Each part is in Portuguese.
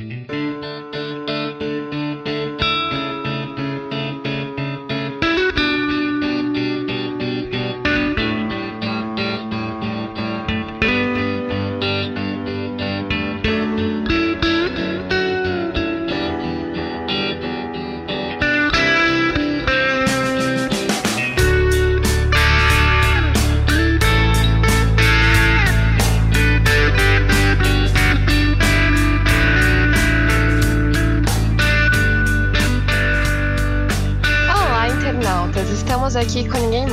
aqui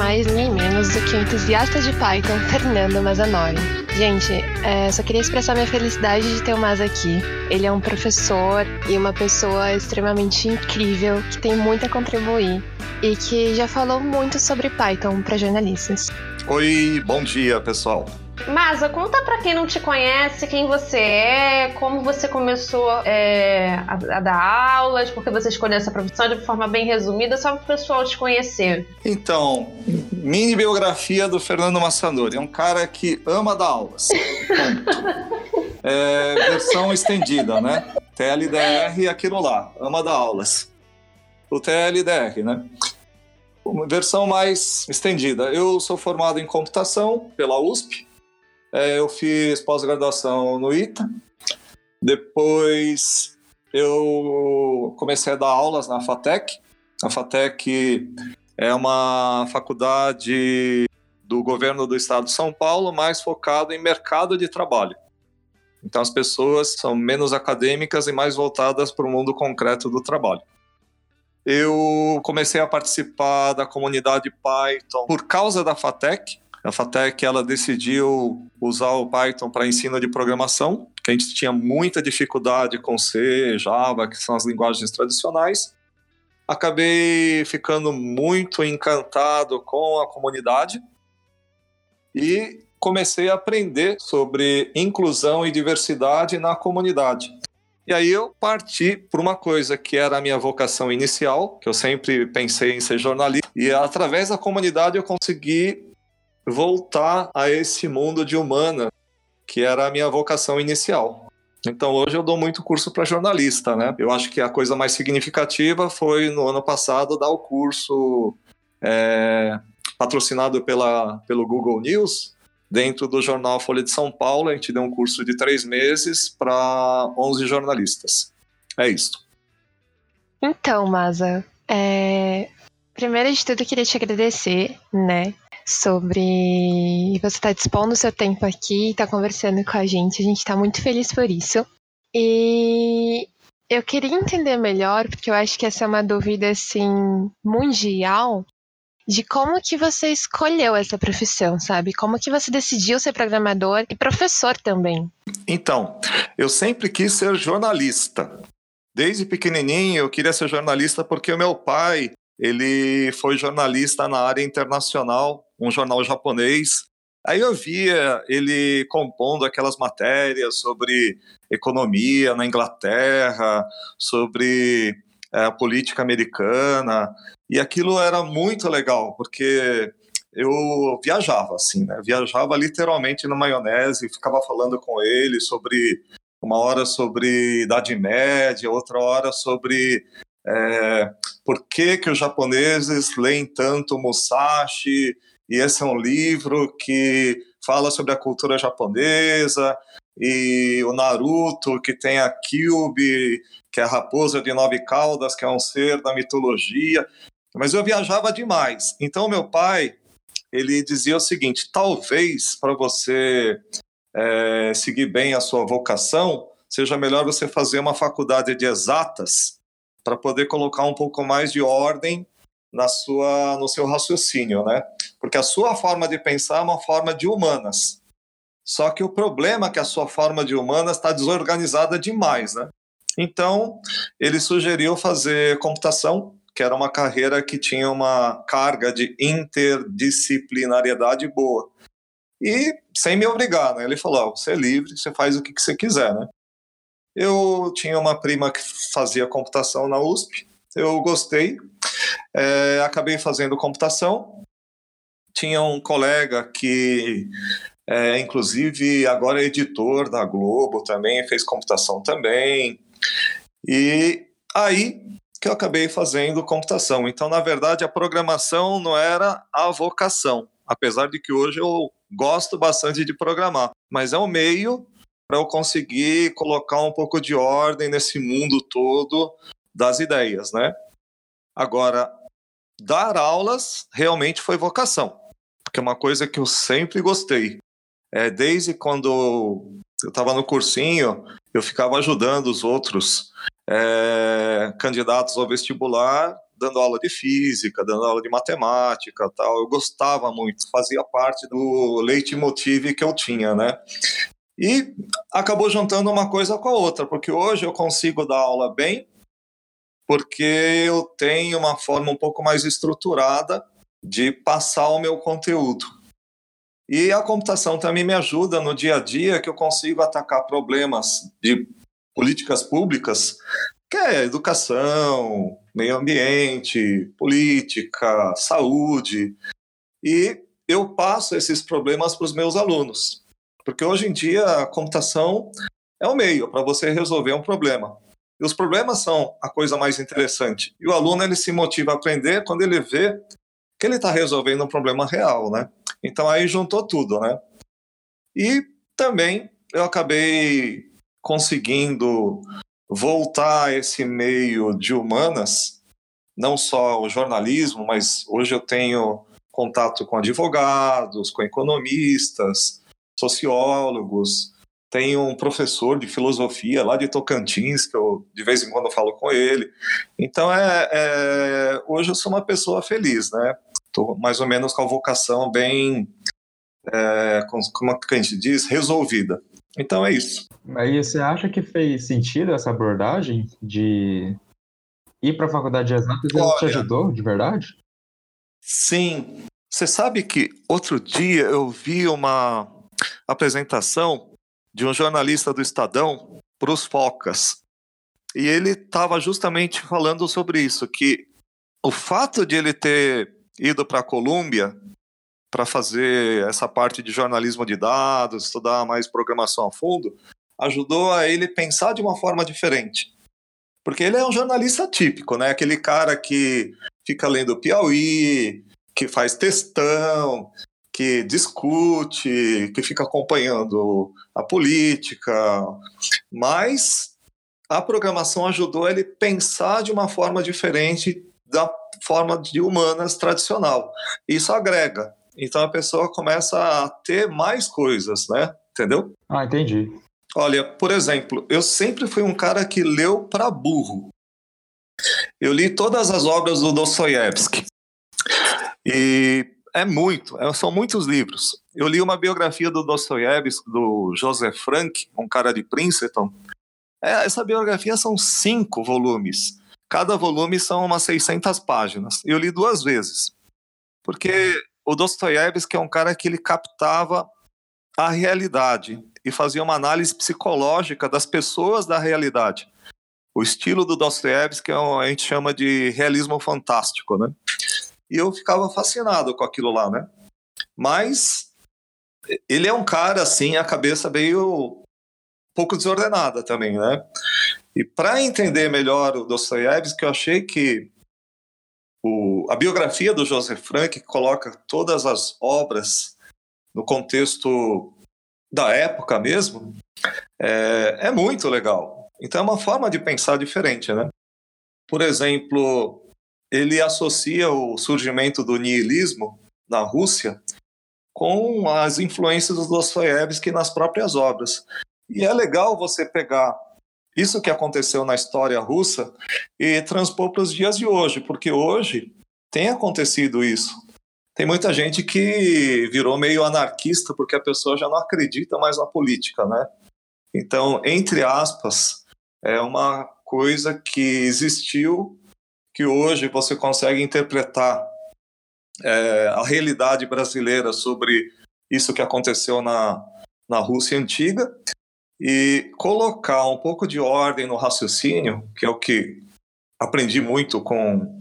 mais, ninguém menos do que o entusiasta de Python, Fernando Mazanori. Gente, é, só queria expressar minha felicidade de ter o Maz aqui. Ele é um professor e uma pessoa extremamente incrível, que tem muito a contribuir e que já falou muito sobre Python para jornalistas. Oi, bom dia, pessoal. Masa, conta para quem não te conhece quem você é, como você começou é, a, a, dar aulas, porque você escolheu essa profissão de forma bem resumida, só para o pessoal te conhecer. Então, mini biografia do Fernando Massanori. É um cara que ama dar aulas. é, versão estendida, né? TLDR aquilo lá, ama dar aulas. O TLDR, né? Versão mais estendida. Eu sou formado em computação pela USP, é, eu fiz pós-graduação no ITA. Depois eu comecei a dar aulas na FATEC. A FATEC é uma faculdade do governo do estado de São Paulo, mais focado em mercado de trabalho. Então as pessoas são menos acadêmicas e mais voltadas para o mundo concreto do trabalho. Eu comecei a participar da comunidade Python por causa da FATEC, a FATEC ela decidiu usar o Python para ensino de programação, que a gente tinha muita dificuldade com C, Java, que são as linguagens tradicionais. Acabei ficando muito encantado com a comunidade e comecei a aprender sobre inclusão e diversidade na comunidade. E aí eu parti por uma coisa que era a minha vocação inicial, que eu sempre pensei em ser jornalista, e através da comunidade eu consegui voltar a esse mundo de humana, que era a minha vocação inicial. Então hoje eu dou muito curso para jornalista, né? Eu acho que a coisa mais significativa foi no ano passado dar o curso é, patrocinado pela, pelo Google News dentro do jornal Folha de São Paulo. A gente deu um curso de três meses para 11 jornalistas. É isso. Então, Maza, é... primeiro de tudo eu queria te agradecer, né, sobre você estar tá dispondo o seu tempo aqui, estar tá conversando com a gente. A gente está muito feliz por isso. E eu queria entender melhor, porque eu acho que essa é uma dúvida assim mundial, de como que você escolheu essa profissão, sabe? Como que você decidiu ser programador e professor também? Então, eu sempre quis ser jornalista. Desde pequenininho eu queria ser jornalista porque o meu pai, ele foi jornalista na área internacional um jornal japonês. Aí eu via ele compondo aquelas matérias sobre economia na Inglaterra, sobre é, política americana, e aquilo era muito legal, porque eu viajava, assim, né? Viajava literalmente na maionese, ficava falando com ele sobre uma hora sobre Idade Média, outra hora sobre é, por que, que os japoneses leem tanto Musashi e esse é um livro que fala sobre a cultura japonesa, e o Naruto, que tem a Kyubi, que é a raposa de nove caudas, que é um ser da mitologia. Mas eu viajava demais. Então, meu pai, ele dizia o seguinte: talvez para você é, seguir bem a sua vocação, seja melhor você fazer uma faculdade de exatas para poder colocar um pouco mais de ordem na sua, no seu raciocínio, né? Porque a sua forma de pensar é uma forma de humanas. Só que o problema é que a sua forma de humanas está desorganizada demais, né? Então, ele sugeriu fazer computação, que era uma carreira que tinha uma carga de interdisciplinariedade boa. E sem me obrigar, né? Ele falou: oh, você é livre, você faz o que, que você quiser, né? Eu tinha uma prima que fazia computação na USP, eu gostei, é, acabei fazendo computação. Tinha um colega que, é, inclusive, agora é editor da Globo também, fez computação também. E aí que eu acabei fazendo computação. Então, na verdade, a programação não era a vocação, apesar de que hoje eu gosto bastante de programar, mas é um meio para eu conseguir colocar um pouco de ordem nesse mundo todo das ideias, né? Agora, dar aulas realmente foi vocação, porque é uma coisa que eu sempre gostei. É, desde quando eu estava no cursinho, eu ficava ajudando os outros é, candidatos ao vestibular, dando aula de física, dando aula de matemática, tal. Eu gostava muito, fazia parte do leitmotiv que eu tinha, né? E acabou juntando uma coisa com a outra, porque hoje eu consigo dar aula bem, porque eu tenho uma forma um pouco mais estruturada de passar o meu conteúdo. E a computação também me ajuda no dia a dia que eu consigo atacar problemas de políticas públicas, que é educação, meio ambiente, política, saúde. E eu passo esses problemas para os meus alunos. Porque hoje em dia a computação é o meio para você resolver um problema. E os problemas são a coisa mais interessante. E o aluno ele se motiva a aprender quando ele vê que ele está resolvendo um problema real, né? Então aí juntou tudo, né? E também eu acabei conseguindo voltar esse meio de humanas, não só o jornalismo, mas hoje eu tenho contato com advogados, com economistas, sociólogos, tenho um professor de filosofia lá de Tocantins, que eu de vez em quando falo com ele. Então, é, é hoje eu sou uma pessoa feliz, né? Estou mais ou menos com a vocação bem, é, como a gente diz, resolvida. Então é isso. Aí você acha que fez sentido essa abordagem de ir para a faculdade de exatas e Olha, te ajudou de verdade? Sim. Você sabe que outro dia eu vi uma apresentação de um jornalista do Estadão para os Focas. E ele estava justamente falando sobre isso, que o fato de ele ter ido para a Colômbia para fazer essa parte de jornalismo de dados, estudar mais programação a fundo, ajudou a ele pensar de uma forma diferente. Porque ele é um jornalista típico, né? Aquele cara que fica lendo Piauí, que faz textão, que discute, que fica acompanhando a política, mas a programação ajudou ele pensar de uma forma diferente da forma de humanas tradicional. Isso agrega. Então a pessoa começa a ter mais coisas, né? Entendeu? Ah, entendi. Olha, por exemplo, eu sempre fui um cara que leu para burro. Eu li todas as obras do Dostoiévski. E é muito, é, são muitos livros. Eu li uma biografia do Dostoiévski, do Joseph Frank, um cara de Princeton. É, essa biografia são cinco volumes. Cada volume são umas 600 páginas. Eu li duas vezes. Porque o Dostoiévski é um cara que ele captava a realidade e fazia uma análise psicológica das pessoas da realidade. O estilo do Dostoiévski é a gente chama de realismo fantástico, né? E eu ficava fascinado com aquilo lá, né? Mas ele é um cara assim, a cabeça meio pouco desordenada também, né? E para entender melhor o Dostoiévski, eu achei que o, a biografia do Joseph Frank que coloca todas as obras no contexto da época mesmo, é, é muito legal. Então é uma forma de pensar diferente, né? Por exemplo, ele associa o surgimento do niilismo na Rússia com as influências do Dostoiévski nas próprias obras. E é legal você pegar isso que aconteceu na história russa e transpor para os dias de hoje, porque hoje tem acontecido isso. Tem muita gente que virou meio anarquista porque a pessoa já não acredita mais na política, né? Então, entre aspas, é uma coisa que existiu que hoje você consegue interpretar é, a realidade brasileira sobre isso que aconteceu na, na Rússia antiga e colocar um pouco de ordem no raciocínio, que é o que aprendi muito com,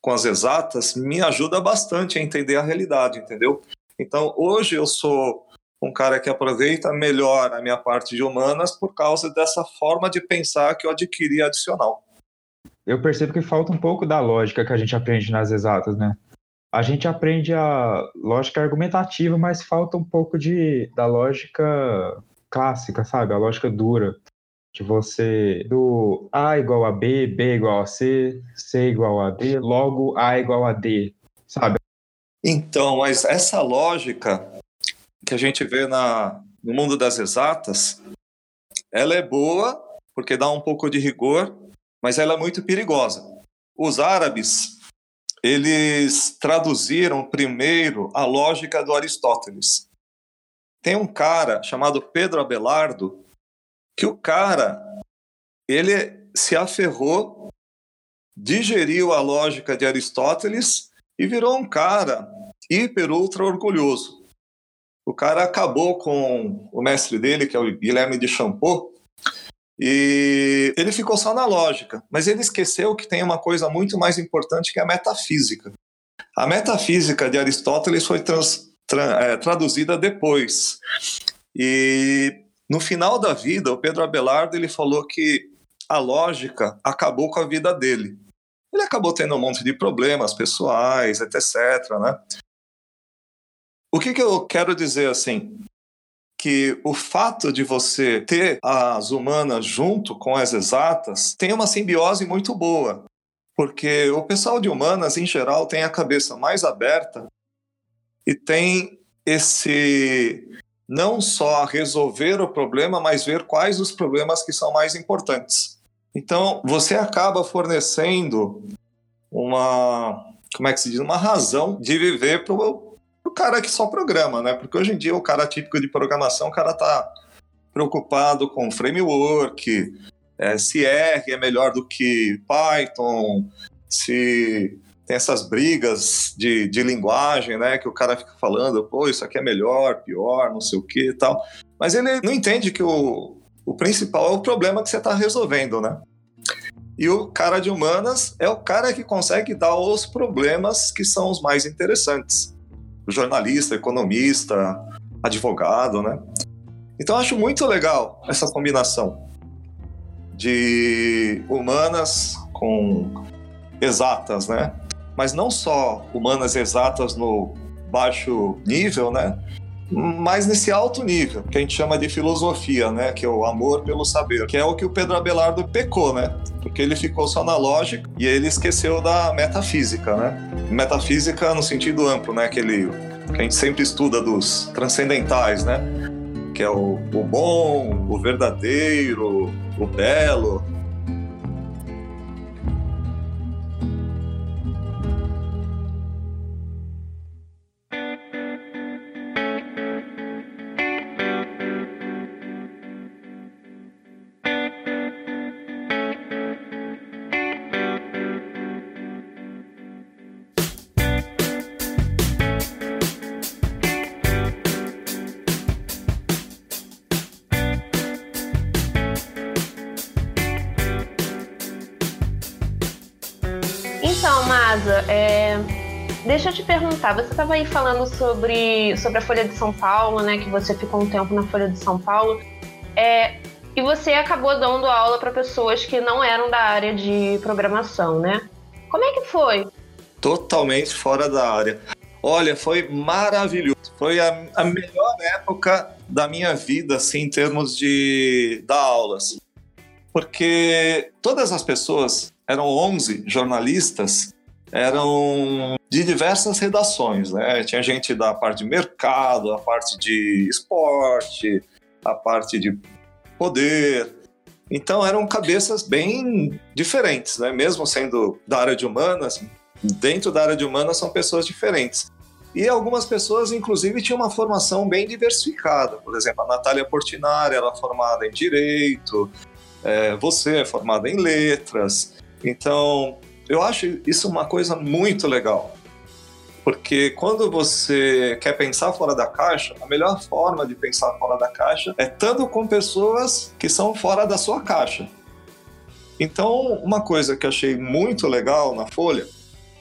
com as exatas, me ajuda bastante a entender a realidade, entendeu? Então, hoje eu sou um cara que aproveita melhor a minha parte de humanas por causa dessa forma de pensar que eu adquiri adicional. Eu percebo que falta um pouco da lógica que a gente aprende nas exatas, né? A gente aprende a lógica argumentativa, mas falta um pouco de, da lógica clássica, sabe? A lógica dura. De você, do A igual a B, B igual a C, C igual a D, logo A igual a D, sabe? Então, mas essa lógica que a gente vê na, no mundo das exatas, ela é boa porque dá um pouco de rigor, mas ela é muito perigosa. Os árabes, eles traduziram primeiro a lógica do Aristóteles. Tem um cara chamado Pedro Abelardo, que o cara, ele se aferrou, digeriu a lógica de Aristóteles e virou um cara hiper ultra orgulhoso. O cara acabou com o mestre dele, que é o Guilherme de Champeau, e ele ficou só na lógica, mas ele esqueceu que tem uma coisa muito mais importante que é a metafísica. A metafísica de Aristóteles foi trans, tra, é, traduzida depois. E no final da vida, o Pedro Abelardo ele falou que a lógica acabou com a vida dele. Ele acabou tendo um monte de problemas pessoais, etc. Né? O que, que eu quero dizer assim? Que o fato de você ter as humanas junto com as exatas tem uma simbiose muito boa. Porque o pessoal de humanas, em geral, tem a cabeça mais aberta e tem esse não só resolver o problema, mas ver quais os problemas que são mais importantes. Então, você acaba fornecendo uma, como é que se diz, uma razão de viver para o cara que só programa, né? Porque hoje em dia o cara típico de programação, o cara tá preocupado com framework, é, se R é melhor do que Python, se tem essas brigas de, de linguagem, né? Que o cara fica falando, pô, isso aqui é melhor, pior, não sei o que e tal. Mas ele não entende que o, o principal é o problema que você está resolvendo, né? E o cara de humanas é o cara que consegue dar os problemas que são os mais interessantes. Jornalista, economista, advogado, né? Então acho muito legal essa combinação de humanas com exatas, né? Mas não só humanas exatas no baixo nível, né? Mas nesse alto nível, que a gente chama de filosofia, né? Que é o amor pelo saber, que é o que o Pedro Abelardo pecou, né? Porque ele ficou só na lógica e ele esqueceu da metafísica, né? Metafísica no sentido amplo, né? Aquele que a gente sempre estuda dos transcendentais, né? Que é o, o bom, o verdadeiro, o belo, perguntar, você estava aí falando sobre, sobre a Folha de São Paulo, né? Que você ficou um tempo na Folha de São Paulo. É, e você acabou dando aula para pessoas que não eram da área de programação, né? Como é que foi? Totalmente fora da área. Olha, foi maravilhoso. Foi a, a melhor época da minha vida, assim, em termos de dar aulas. Porque todas as pessoas, eram 11 jornalistas, eram de diversas redações, né? Tinha gente da parte de mercado, a parte de esporte, a parte de poder. Então eram cabeças bem diferentes, né? Mesmo sendo da área de humanas, dentro da área de humanas são pessoas diferentes. E algumas pessoas, inclusive, tinham uma formação bem diversificada. Por exemplo, a Natália Portinari era formada em Direito, é, você é formada em Letras. Então, eu acho isso uma coisa muito legal. Porque quando você quer pensar fora da caixa, a melhor forma de pensar fora da caixa é estando com pessoas que são fora da sua caixa. Então, uma coisa que eu achei muito legal na Folha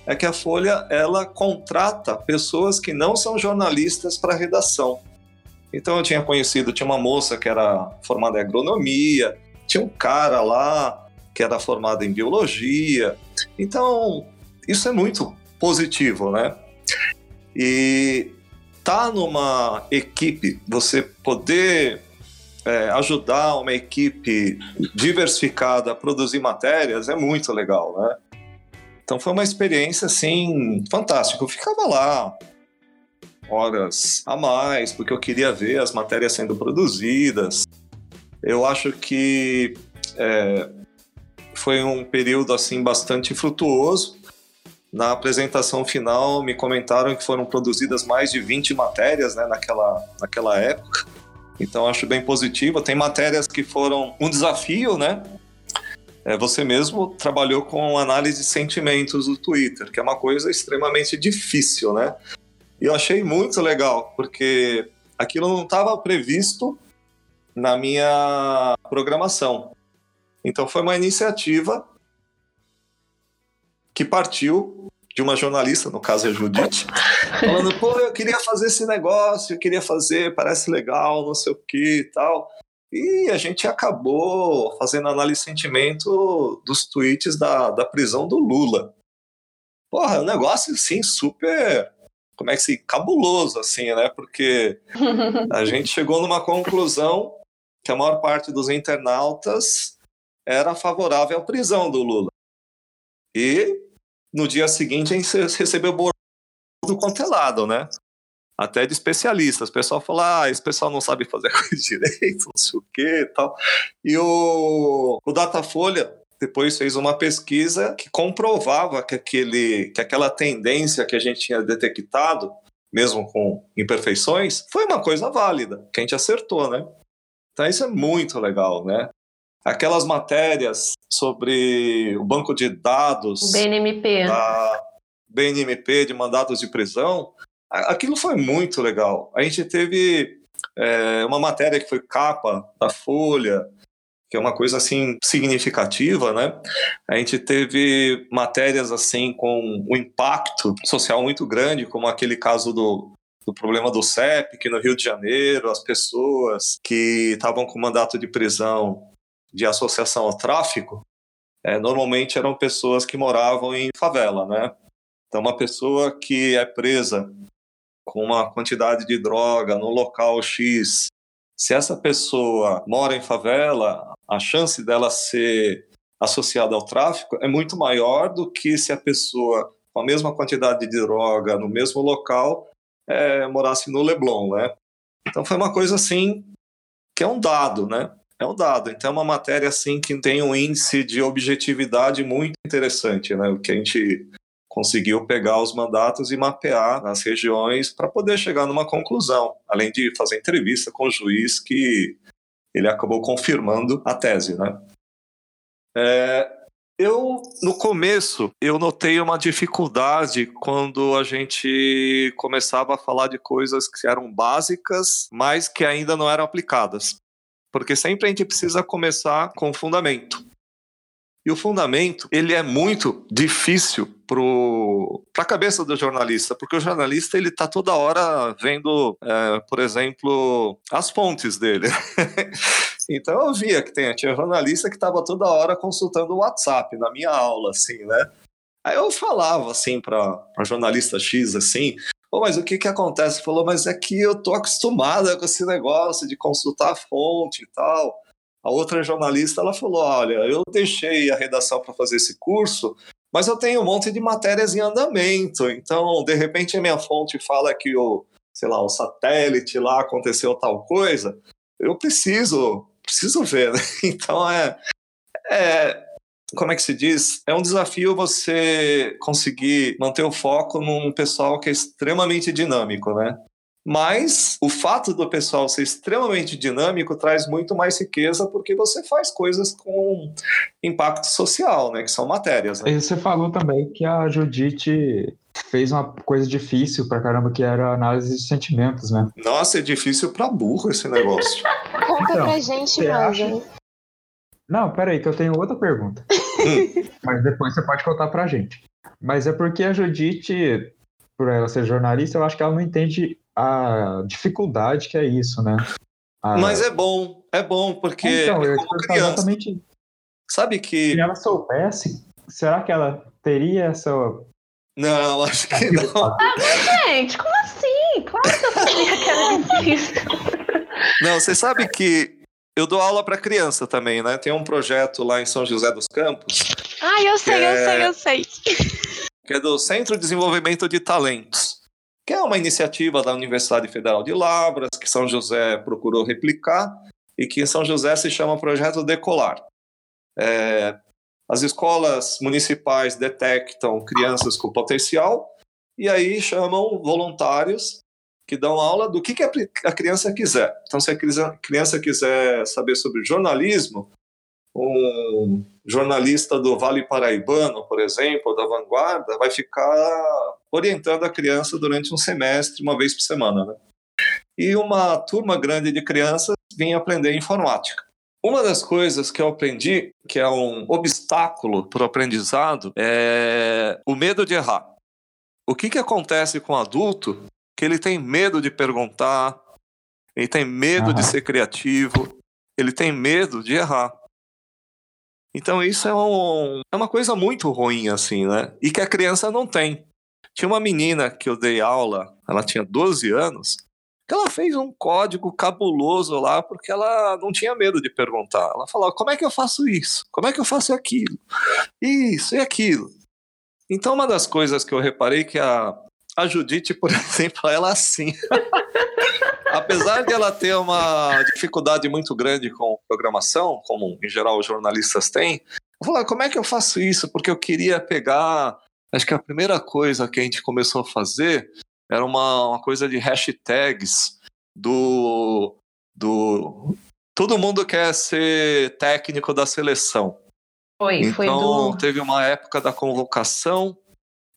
é que a Folha ela contrata pessoas que não são jornalistas para redação. Então eu tinha conhecido, tinha uma moça que era formada em agronomia, tinha um cara lá que era formado em biologia. Então, isso é muito positivo, né? E tá numa equipe, você poder é, ajudar uma equipe diversificada a produzir matérias é muito legal, né? Então foi uma experiência assim fantástica. Eu ficava lá horas a mais porque eu queria ver as matérias sendo produzidas. Eu acho que é, foi um período assim bastante frutuoso. Na apresentação final me comentaram que foram produzidas mais de 20 matérias né, naquela, naquela época. Então acho bem positivo. Tem matérias que foram um desafio, né? É, você mesmo trabalhou com análise de sentimentos do Twitter, que é uma coisa extremamente difícil, né? E eu achei muito legal, porque aquilo não estava previsto na minha programação. Então foi uma iniciativa que partiu de uma jornalista, no caso é Judite, falando, pô, eu queria fazer esse negócio, eu queria fazer, parece legal, não sei o que e tal. E a gente acabou fazendo análise de sentimento dos tweets da, da prisão do Lula. Porra, é um negócio assim super. Como é que se. cabuloso, assim, né? Porque a gente chegou numa conclusão que a maior parte dos internautas era favorável à prisão do Lula. E no dia seguinte a gente recebeu do quanto é lado, né? até de especialistas. O pessoal fala, ah, esse pessoal não sabe fazer coisa direito, não sei o que e tal. E o, o Datafolha depois fez uma pesquisa que comprovava que, aquele, que aquela tendência que a gente tinha detectado, mesmo com imperfeições, foi uma coisa válida, que a gente acertou, né? Então isso é muito legal, né? Aquelas matérias sobre o banco de dados... BNMP. Da BNMP, de mandados de prisão, aquilo foi muito legal. A gente teve é, uma matéria que foi capa da Folha, que é uma coisa assim significativa, né? A gente teve matérias assim com um impacto social muito grande, como aquele caso do, do problema do CEP, que no Rio de Janeiro as pessoas que estavam com mandato de prisão de associação ao tráfico, é, normalmente eram pessoas que moravam em favela, né? Então, uma pessoa que é presa com uma quantidade de droga no local X, se essa pessoa mora em favela, a chance dela ser associada ao tráfico é muito maior do que se a pessoa com a mesma quantidade de droga no mesmo local é, morasse no Leblon, né? Então foi uma coisa assim que é um dado, né? É um dado. Então é uma matéria assim que tem um índice de objetividade muito interessante, né? O que a gente conseguiu pegar os mandatos e mapear nas regiões para poder chegar numa conclusão, além de fazer entrevista com o juiz que ele acabou confirmando a tese, né? É, eu, no começo, eu notei uma dificuldade quando a gente começava a falar de coisas que eram básicas, mas que ainda não eram aplicadas. Porque sempre a gente precisa começar com fundamento. E o fundamento, ele é muito difícil para a cabeça do jornalista, porque o jornalista ele está toda hora vendo, é, por exemplo, as fontes dele. então eu via que tem, tinha jornalista que estava toda hora consultando o WhatsApp na minha aula, assim, né? Aí eu falava assim para jornalista X assim, Pô, mas o que que acontece? Falou, mas é que eu tô acostumada com esse negócio de consultar a fonte e tal. A outra jornalista ela falou: Olha, eu deixei a redação para fazer esse curso, mas eu tenho um monte de matérias em andamento. Então, de repente, a minha fonte fala que o, sei lá, o satélite lá aconteceu tal coisa. Eu preciso, preciso ver. Né? Então, é, é como é que se diz? É um desafio você conseguir manter o foco num pessoal que é extremamente dinâmico, né? Mas o fato do pessoal ser extremamente dinâmico traz muito mais riqueza porque você faz coisas com impacto social, né? Que são matérias. Né? E você falou também que a Judite fez uma coisa difícil pra caramba, que era a análise de sentimentos, né? Nossa, é difícil pra burro esse negócio. Conta então, pra gente, Maza. Não, peraí, que eu tenho outra pergunta. Mas depois você pode contar pra gente. Mas é porque a Judite, por ela ser jornalista, eu acho que ela não entende a dificuldade que é isso, né? A... Mas é bom, é bom, porque então, é eu como ia criança. exatamente Sabe que. se ela soubesse, será que ela teria essa. Não, acho que não. Gente, como assim? Claro que eu sabia que era difícil. Não, você sabe que eu dou aula para criança também, né? Tem um projeto lá em São José dos Campos, Ah, eu sei, eu É. sei, eu sei. que é do Centro de Desenvolvimento de Talentos, que é uma iniciativa da Universidade Federal de Lavras, que São José procurou replicar e que em São José se chama Projeto Decolar. É, as escolas municipais detectam crianças com potencial e aí chamam voluntários que dão aula do que, que a criança quiser. Então, se a criança quiser saber sobre jornalismo, um jornalista do Vale Paraibano, por exemplo, da Vanguarda, vai ficar orientando a criança durante um semestre, uma vez por semana. Né? E uma turma grande de crianças vinha aprender informática. Uma das coisas que eu aprendi, que é um obstáculo para o aprendizado, é o medo de errar. O que, que acontece com o adulto que ele tem medo de perguntar, ele tem medo de Aham. ser criativo, ele tem medo de errar. Então isso é, um- é uma coisa muito ruim, assim, né? E que a criança não tem. Tinha uma menina que eu dei aula, ela tinha 12 anos, que ela fez um código cabuloso lá porque ela não tinha medo de perguntar. Ela falava: como é que eu faço isso? Como é que eu faço aquilo? Isso e aquilo. Então, uma das coisas que eu reparei que a, a Judite, por exemplo, ela assim. Apesar de ela ter uma dificuldade muito grande com programação, como em geral os jornalistas têm, eu falei, como é que eu faço isso? Porque eu queria pegar. Acho que a primeira coisa que a gente começou a fazer era uma, uma coisa de hashtags do. do todo mundo quer ser técnico da seleção. Foi, foi Então, do. teve uma época da convocação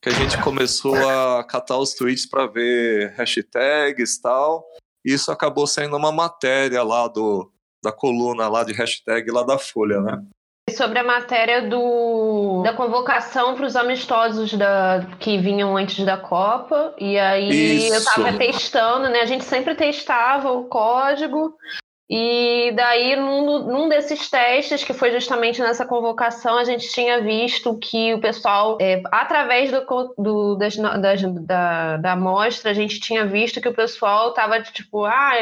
que a gente começou a catar os tweets para ver hashtags e tal. E isso acabou sendo uma matéria lá do, da coluna lá de hashtag lá da Folha, né? Sobre a matéria do, da convocação para os amistosos da, que vinham antes da Copa. E aí eu Isso. tava testando, né? A gente sempre testava o código. E daí, num, num desses testes, que foi justamente nessa convocação, a gente tinha visto que o pessoal, é, através do, do- das, das- da, da amostra, a gente tinha visto que o pessoal tava tipo, ah,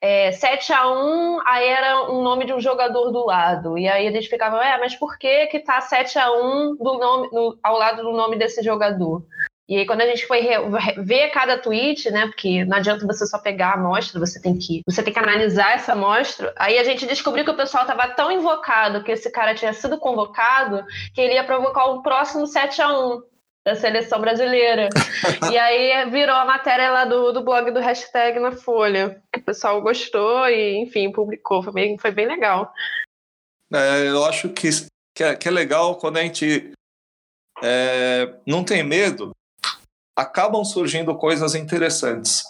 é, 7x1, aí era um nome de um jogador do lado. E aí eles ficavam, é, mas por que que tá 7x1 do nome, no- ao lado do nome desse jogador? E aí, quando a gente foi ver cada tweet, né? Porque não adianta você só pegar a amostra, você tem que, você tem que analisar essa amostra. Aí a gente descobriu que o pessoal estava tão invocado que esse cara tinha sido convocado que ele ia provocar o próximo 7 a 1 da seleção brasileira. e aí virou a matéria lá do, do blog do hashtag na Folha. O pessoal gostou e, enfim, publicou. Foi bem, foi bem legal. É, eu acho que, que, é, que é legal quando a gente é, não tem medo, acabam surgindo coisas interessantes.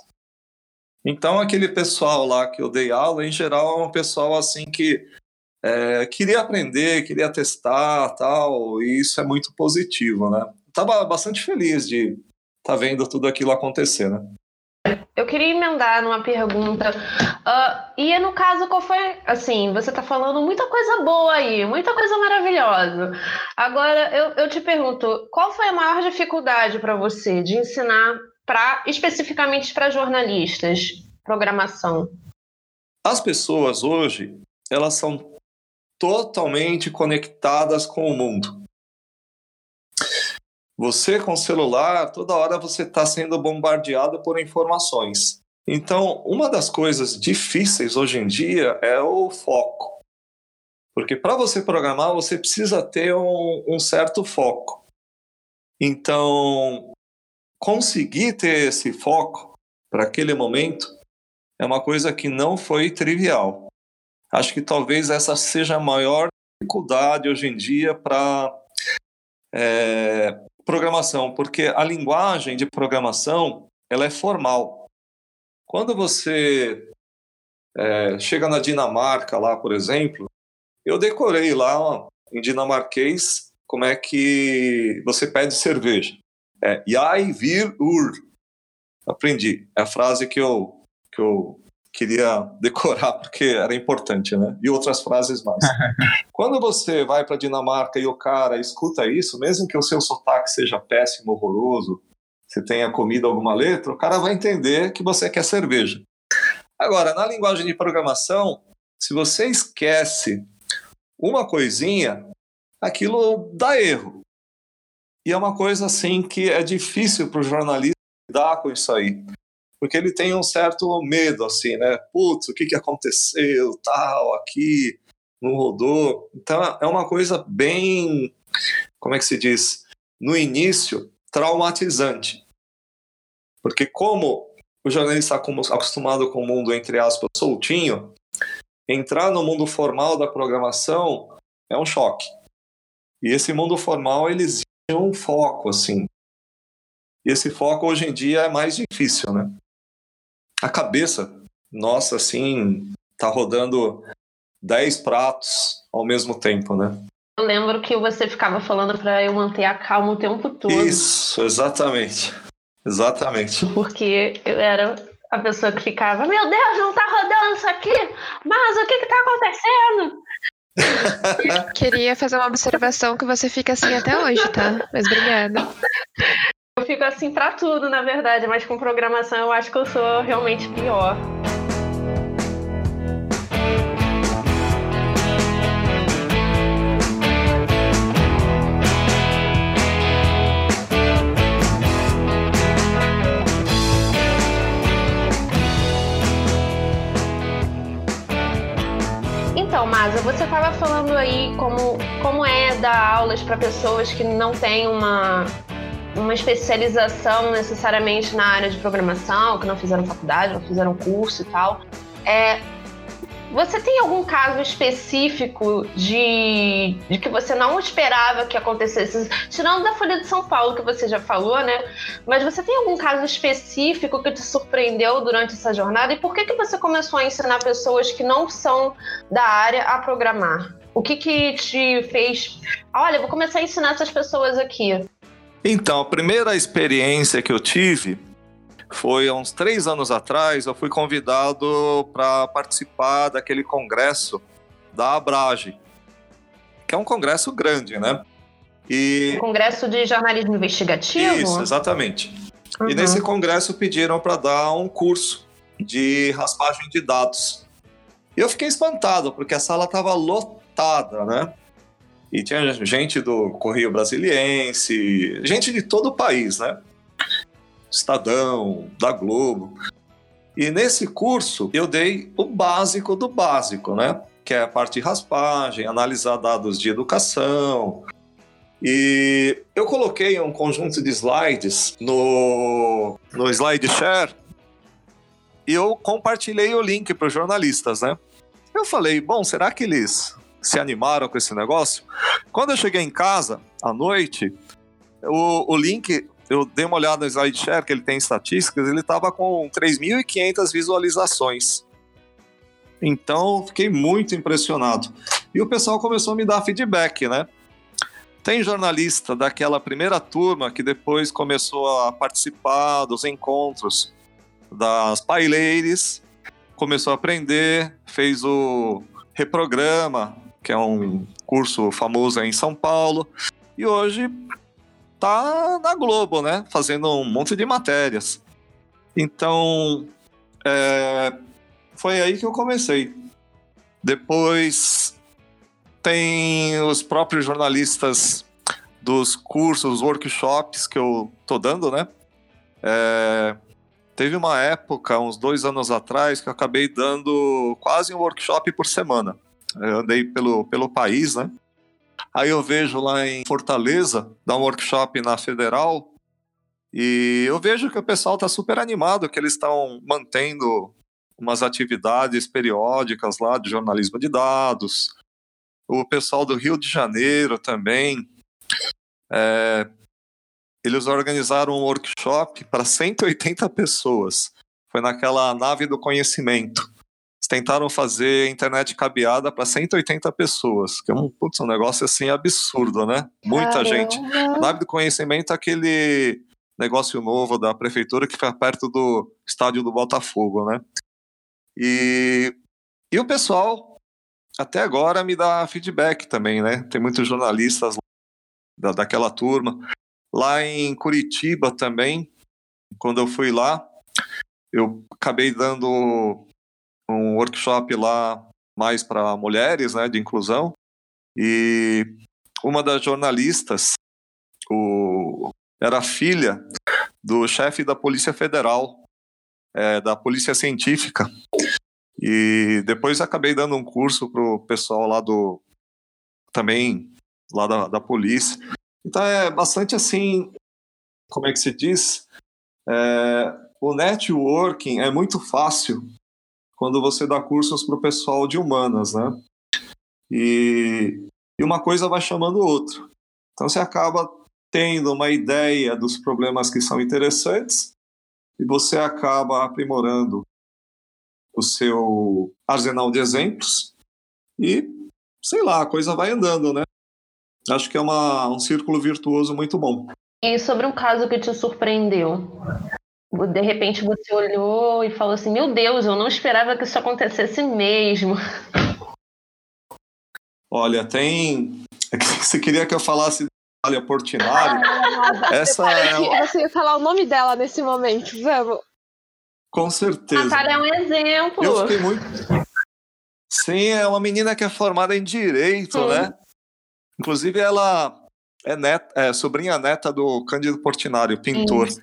Então, aquele pessoal lá que eu dei aula, em geral, é um pessoal assim que é, queria aprender, queria testar tal, e isso é muito positivo, né? Estava bastante feliz de estar vendo tudo aquilo acontecer, né? Eu queria emendar numa pergunta. Ah, e no caso, qual foi. Assim, você tá falando muita coisa boa aí, muita coisa maravilhosa. Agora, eu, eu te pergunto, qual foi a maior dificuldade para você de ensinar pra, especificamente para jornalistas programação? As pessoas hoje, elas são totalmente conectadas com o mundo. Você com celular, toda hora você está sendo bombardeado por informações. Então, uma das coisas difíceis hoje em dia é o foco. Porque para você programar, você precisa ter um, um certo foco. Então, conseguir ter esse foco para aquele momento é uma coisa que não foi trivial. Acho que talvez essa seja a maior dificuldade hoje em dia para é, programação, porque a linguagem de programação ela é formal. Quando você é, chega na Dinamarca lá, por exemplo, eu decorei lá ó, em dinamarquês como é que você pede cerveja. É Jeg vir ur. Aprendi. É a frase que eu, que eu queria decorar porque era importante, né? E outras frases mais. Quando você vai para Dinamarca e o cara escuta isso, mesmo que o seu sotaque seja péssimo, horroroso, você tenha comido alguma letra, o cara vai entender que você quer cerveja. Agora, na linguagem de programação, se você esquece uma coisinha, aquilo dá erro. E é uma coisa assim que é difícil para o jornalista lidar com isso aí porque ele tem um certo medo, assim, né? Putz, o que, que aconteceu, tal, aqui, não rodou. Então é uma coisa bem, como é que se diz? No início, traumatizante. Porque como o jornalista está acostumado com o mundo, entre aspas, soltinho, entrar no mundo formal da programação é um choque. E esse mundo formal, ele exige um foco, assim. E esse foco, hoje em dia, é mais difícil, né? A cabeça, nossa, assim, tá rodando 10 pratos ao mesmo tempo, né? Eu lembro que você ficava falando para eu manter a calma o tempo todo. Isso, exatamente. Exatamente. Porque eu era a pessoa que ficava, meu Deus, não tá rodando isso aqui, mas o que que tá acontecendo? Queria fazer uma observação que você fica assim até hoje, tá? Mas obrigada. Eu fico assim para tudo, na verdade, mas com programação eu acho que eu sou realmente pior. Então, Masa, você estava falando aí como, como é dar aulas para pessoas que não têm uma, uma especialização necessariamente na área de programação, que não fizeram faculdade, não fizeram curso e tal. É, você tem algum caso específico de, de que você não esperava que acontecesse? Tirando da Folha de São Paulo, que você já falou, né? Mas você tem algum caso específico que te surpreendeu durante essa jornada? E por que, que você começou a ensinar pessoas que não são da área a programar? O que, que te fez? Olha, vou começar a ensinar essas pessoas aqui. Então, a primeira experiência que eu tive foi há uns três anos atrás. Eu fui convidado para participar daquele congresso da Abrage, que é um congresso grande, né? E... Congresso de jornalismo investigativo? Isso, exatamente. Uhum. E nesse congresso pediram para dar um curso de raspagem de dados. E eu fiquei espantado, porque a sala estava lotada, né? E tinha gente do Correio Brasiliense, gente de todo o país, né? Estadão, da Globo. E nesse curso eu dei o básico do básico, né? Que é a parte de raspagem, analisar dados de educação. E eu coloquei um conjunto de slides no, no SlideShare e eu compartilhei o link para os jornalistas, né? Eu falei, bom, será que eles se animaram com esse negócio. Quando eu cheguei em casa, à noite, o, o link, eu dei uma olhada no SlideShare, que ele tem estatísticas, ele estava com 3.500 visualizações. Então, fiquei muito impressionado. E o pessoal começou a me dar feedback, né? Tem jornalista daquela primeira turma que depois começou a participar dos encontros das paileires, começou a aprender, fez o reprograma, que é um curso famoso em São Paulo, e hoje tá na Globo, né? Fazendo um monte de matérias. Então, é, foi aí que eu comecei. Depois tem os próprios jornalistas dos cursos, workshops que eu tô dando, né? É, teve uma época, uns dois anos atrás, que eu acabei dando quase um workshop por semana. Eu andei pelo, pelo país, né? Aí eu vejo lá em Fortaleza, dá um workshop na Federal, e eu vejo que o pessoal está super animado, que eles estão mantendo umas atividades periódicas lá de jornalismo de dados. O pessoal do Rio de Janeiro também. É, eles organizaram um workshop para 180 pessoas. Foi naquela nave do conhecimento tentaram fazer internet cabeada para 180 pessoas, que é um, putz, um negócio assim absurdo, né? Muita Caramba. gente. Nave do conhecimento é aquele negócio novo da prefeitura que fica perto do estádio do Botafogo, né? E, e o pessoal até agora me dá feedback também, né? Tem muitos jornalistas da, daquela turma. Lá em Curitiba também, quando eu fui lá, eu acabei dando um workshop lá mais para mulheres, né, de inclusão. E uma das jornalistas, o, era filha do chefe da Polícia Federal, é, da Polícia Científica. E depois acabei dando um curso pro pessoal lá do. também lá da, da polícia. Então é bastante assim. Como é que se diz? É, o networking é muito fácil quando você dá cursos para o pessoal de humanas, né? E, e uma coisa vai chamando outra. Então você acaba tendo uma ideia dos problemas que são interessantes e você acaba aprimorando o seu arsenal de exemplos e, sei lá, a coisa vai andando, né? Acho que é uma, um círculo virtuoso muito bom. E sobre um caso que te surpreendeu? De repente você olhou e falou assim: Meu Deus, eu não esperava que isso acontecesse mesmo. Olha, tem. Você queria que eu falasse Natália Portinari? Ah, Essa é... Você ia falar o nome dela nesse momento, vamos. Com certeza. Natália é um exemplo. Eu fiquei muito. Sim, é uma menina que é formada em Direito, Sim. né? Inclusive, ela é, neta, é sobrinha neta do Cândido Portinari, pintor. Sim.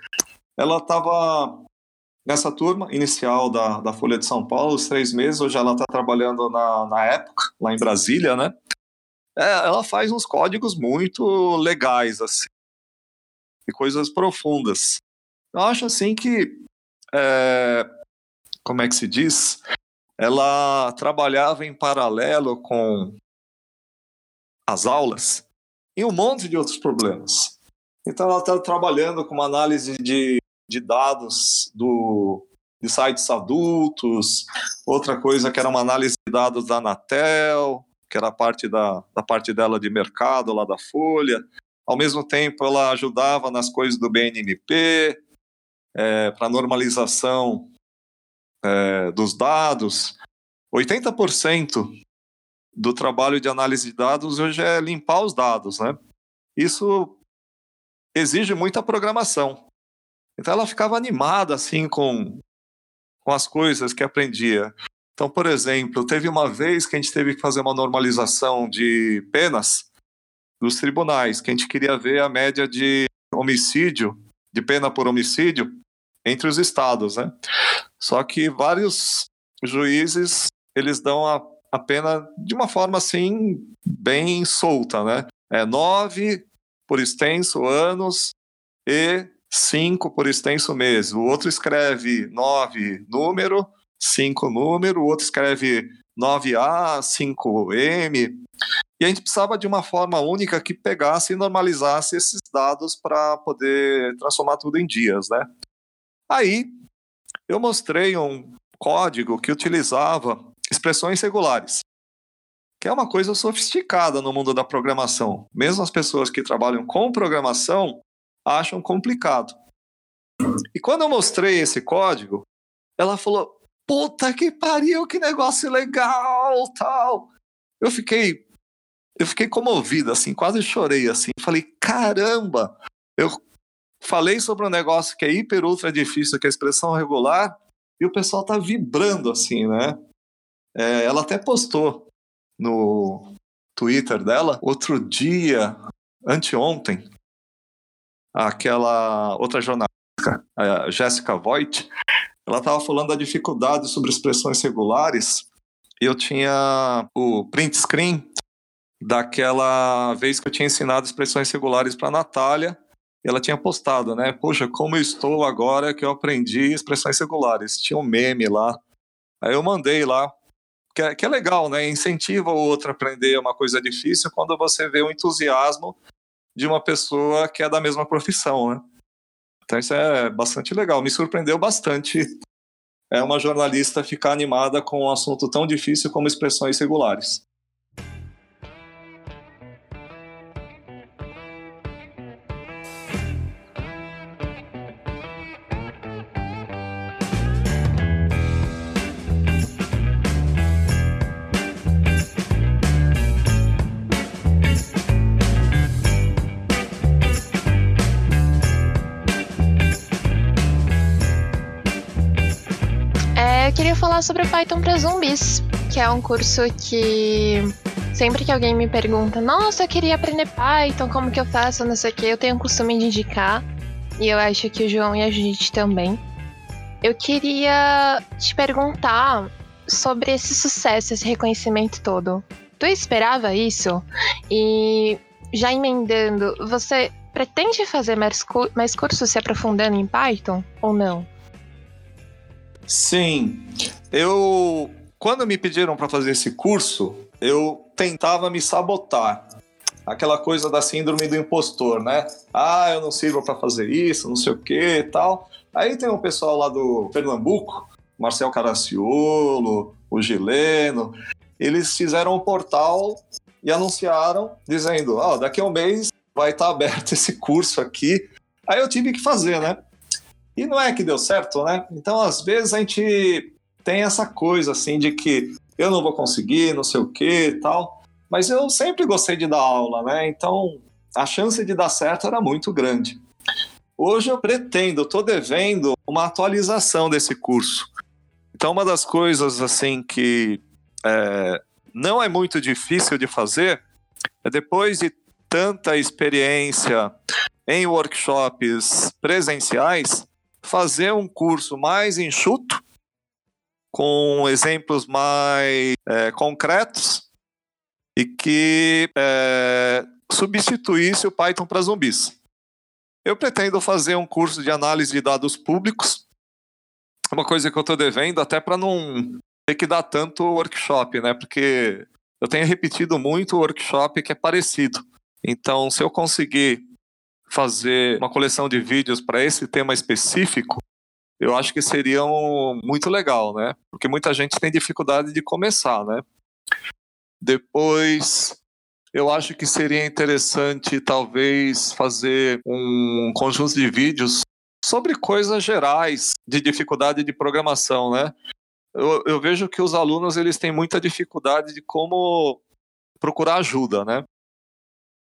Ela estava nessa turma inicial da, da Folha de São Paulo, os três meses. Hoje ela está trabalhando na, na época, lá em Brasília, né? É, ela faz uns códigos muito legais, assim. E coisas profundas. Eu acho, assim, que é, como é que se diz? Ela trabalhava em paralelo com as aulas em um monte de outros problemas. Então ela está trabalhando com uma análise de, de dados do, de sites adultos, outra coisa que era uma análise de dados da Anatel, que era parte da, da parte dela de mercado lá da Folha. Ao mesmo tempo, ela ajudava nas coisas do BNMP, é, para normalização é, dos dados, 80% do trabalho de análise de dados hoje é limpar os dados, né? Isso exige muita programação. Então ela ficava animada assim com, com as coisas que aprendia. Então, por exemplo, teve uma vez que a gente teve que fazer uma normalização de penas dos tribunais, que a gente queria ver a média de homicídio de pena por homicídio entre os estados, né? Só que vários juízes eles dão a, a pena de uma forma assim bem solta, né? É nove por extenso anos e cinco por extenso mês. O outro escreve nove número, cinco número, o outro escreve 9A, 5M. E a gente precisava de uma forma única que pegasse e normalizasse esses dados para poder transformar tudo em dias, né? Aí eu mostrei um código que utilizava expressões regulares, que é uma coisa sofisticada no mundo da programação. Mesmo as pessoas que trabalham com programação acham complicado. E quando eu mostrei esse código, ela falou: "Puta que pariu, que negócio legal, tal". Eu fiquei eu fiquei comovido, assim, quase chorei, assim. Falei, caramba! Eu falei sobre um negócio que é hiper ultra difícil, que é a expressão regular, e o pessoal tá vibrando, assim, né? É, ela até postou no Twitter dela, outro dia, anteontem, aquela outra jornalista, a Jéssica Voigt, ela estava falando da dificuldade sobre expressões regulares, e eu tinha o print screen daquela vez que eu tinha ensinado expressões regulares para a Natália, ela tinha postado, né? Poxa, como eu estou agora que eu aprendi expressões regulares. Tinha um meme lá. Aí eu mandei lá, que é, que é legal, né? Incentiva o outro a aprender uma coisa difícil quando você vê o entusiasmo de uma pessoa que é da mesma profissão, né? Então isso é bastante legal. Me surpreendeu bastante é uma jornalista ficar animada com um assunto tão difícil como expressões regulares. Falar sobre Python para zumbis, que é um curso que sempre que alguém me pergunta, nossa, eu queria aprender Python, como que eu faço, não sei o que, eu tenho o costume de indicar. E eu acho que o João e a Judith também. Eu queria te perguntar sobre esse sucesso, esse reconhecimento todo. Tu esperava isso? E já emendando, você pretende fazer mais, mais cursos se aprofundando em Python ou não? Sim. Eu. Quando me pediram para fazer esse curso, eu tentava me sabotar. Aquela coisa da síndrome do impostor, né? Ah, eu não sirvo para fazer isso, não sei o que e tal. Aí tem um pessoal lá do Pernambuco, Marcel Caraciolo, o Gileno, eles fizeram um portal e anunciaram dizendo: Ó, oh, daqui a um mês vai estar aberto esse curso aqui. Aí eu tive que fazer, né? E não é que deu certo, né? Então, às vezes, a gente tem essa coisa assim de que eu não vou conseguir, não sei o que e tal. Mas eu sempre gostei de dar aula, né? Então, a chance de dar certo era muito grande. Hoje eu pretendo, estou devendo uma atualização desse curso. Então, uma das coisas assim que é, não é muito difícil de fazer é depois de tanta experiência em workshops presenciais, fazer um curso mais enxuto, com exemplos mais é, concretos e que é, substituísse o Python para zumbis. Eu pretendo fazer um curso de análise de dados públicos uma coisa que eu estou devendo, até para não ter que dar tanto workshop, né? Porque eu tenho repetido muito o workshop que é parecido. Então, se eu conseguir fazer uma coleção de vídeos para esse tema específico, eu acho que seria um, muito legal, né? Porque muita gente tem dificuldade de começar, né? Depois, eu acho que seria interessante talvez fazer um conjunto de vídeos sobre coisas gerais de dificuldade de programação, né? Eu, eu, vejo que os alunos eles têm muita dificuldade de como procurar ajuda, né?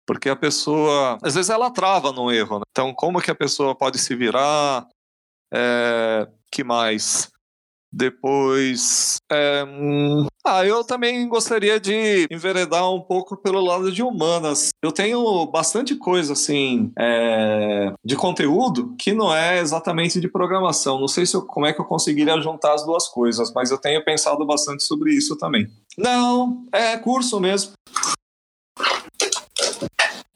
Porque a pessoa, às vezes ela trava no erro, né? Então, como que a pessoa pode se virar? É, que mais? Depois, é, hum, ah, eu também gostaria de enveredar um pouco pelo lado de humanas. Eu tenho bastante coisa assim é, de conteúdo que não é exatamente de programação. Não sei se eu, como é que eu conseguiria juntar as duas coisas, mas eu tenho pensado bastante sobre isso também. Não, é curso mesmo.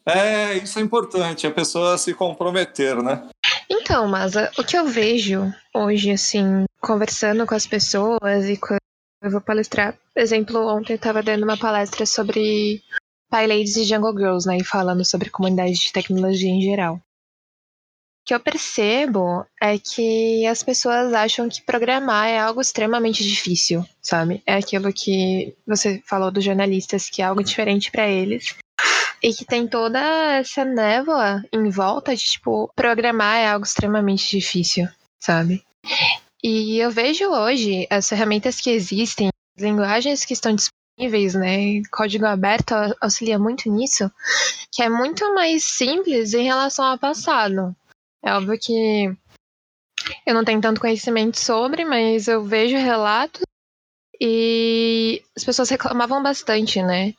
É, isso é importante, a pessoa se comprometer, né? Então, Masa, o que eu vejo hoje, assim, conversando com as pessoas e com... eu vou palestrar. Por exemplo, ontem eu estava dando uma palestra sobre PyLadies e Jungle Girls, né? E falando sobre comunidade de tecnologia em geral. O que eu percebo é que as pessoas acham que programar é algo extremamente difícil, sabe? É aquilo que você falou dos jornalistas, que é algo diferente para eles. E que tem toda essa névoa em volta de, tipo, programar é algo extremamente difícil, sabe? E eu vejo hoje as ferramentas que existem, as linguagens que estão disponíveis, né? Código aberto auxilia muito nisso, que é muito mais simples em relação ao passado. É óbvio que eu não tenho tanto conhecimento sobre, mas eu vejo relatos e as pessoas reclamavam bastante, né?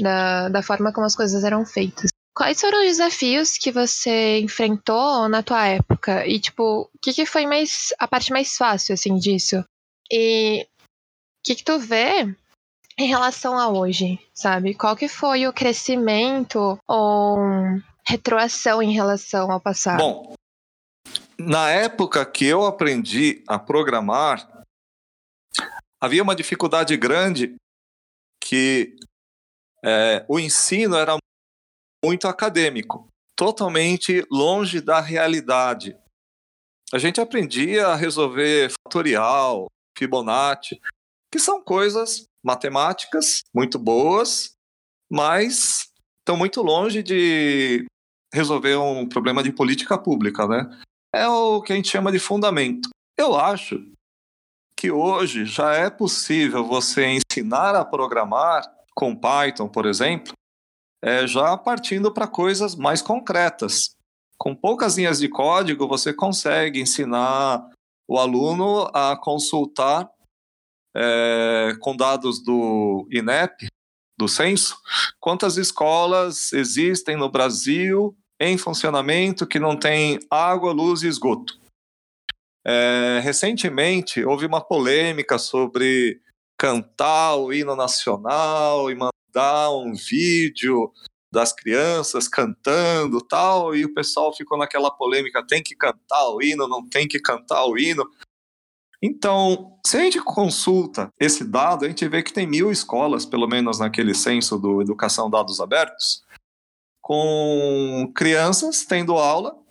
Da, da forma como as coisas eram feitas. Quais foram os desafios que você enfrentou na tua época? E, tipo, o que, que foi mais a parte mais fácil, assim, disso? E o que, que tu vê em relação a hoje, sabe? Qual que foi o crescimento ou retroação em relação ao passado? Bom, na época que eu aprendi a programar, havia uma dificuldade grande que é, o ensino era muito acadêmico, totalmente longe da realidade. A gente aprendia a resolver fatorial, Fibonacci, que são coisas matemáticas muito boas, mas estão muito longe de resolver um problema de política pública, né? É o que a gente chama de fundamento. Eu acho que hoje já é possível você ensinar a programar com Python, por exemplo, é, já partindo para coisas mais concretas. Com poucas linhas de código, você consegue ensinar o aluno a consultar é, com dados do INEP, do censo, quantas escolas existem no Brasil em funcionamento que não tem água, luz e esgoto. É, recentemente houve uma polêmica sobre cantar o hino nacional e mandar um vídeo das crianças cantando tal, e o pessoal ficou naquela polêmica, tem que cantar o hino, não tem que cantar o hino. Então, se a gente consulta esse dado, a gente vê que tem mil escolas, pelo menos naquele censo do Educação Dados Abertos, com crianças tendo aula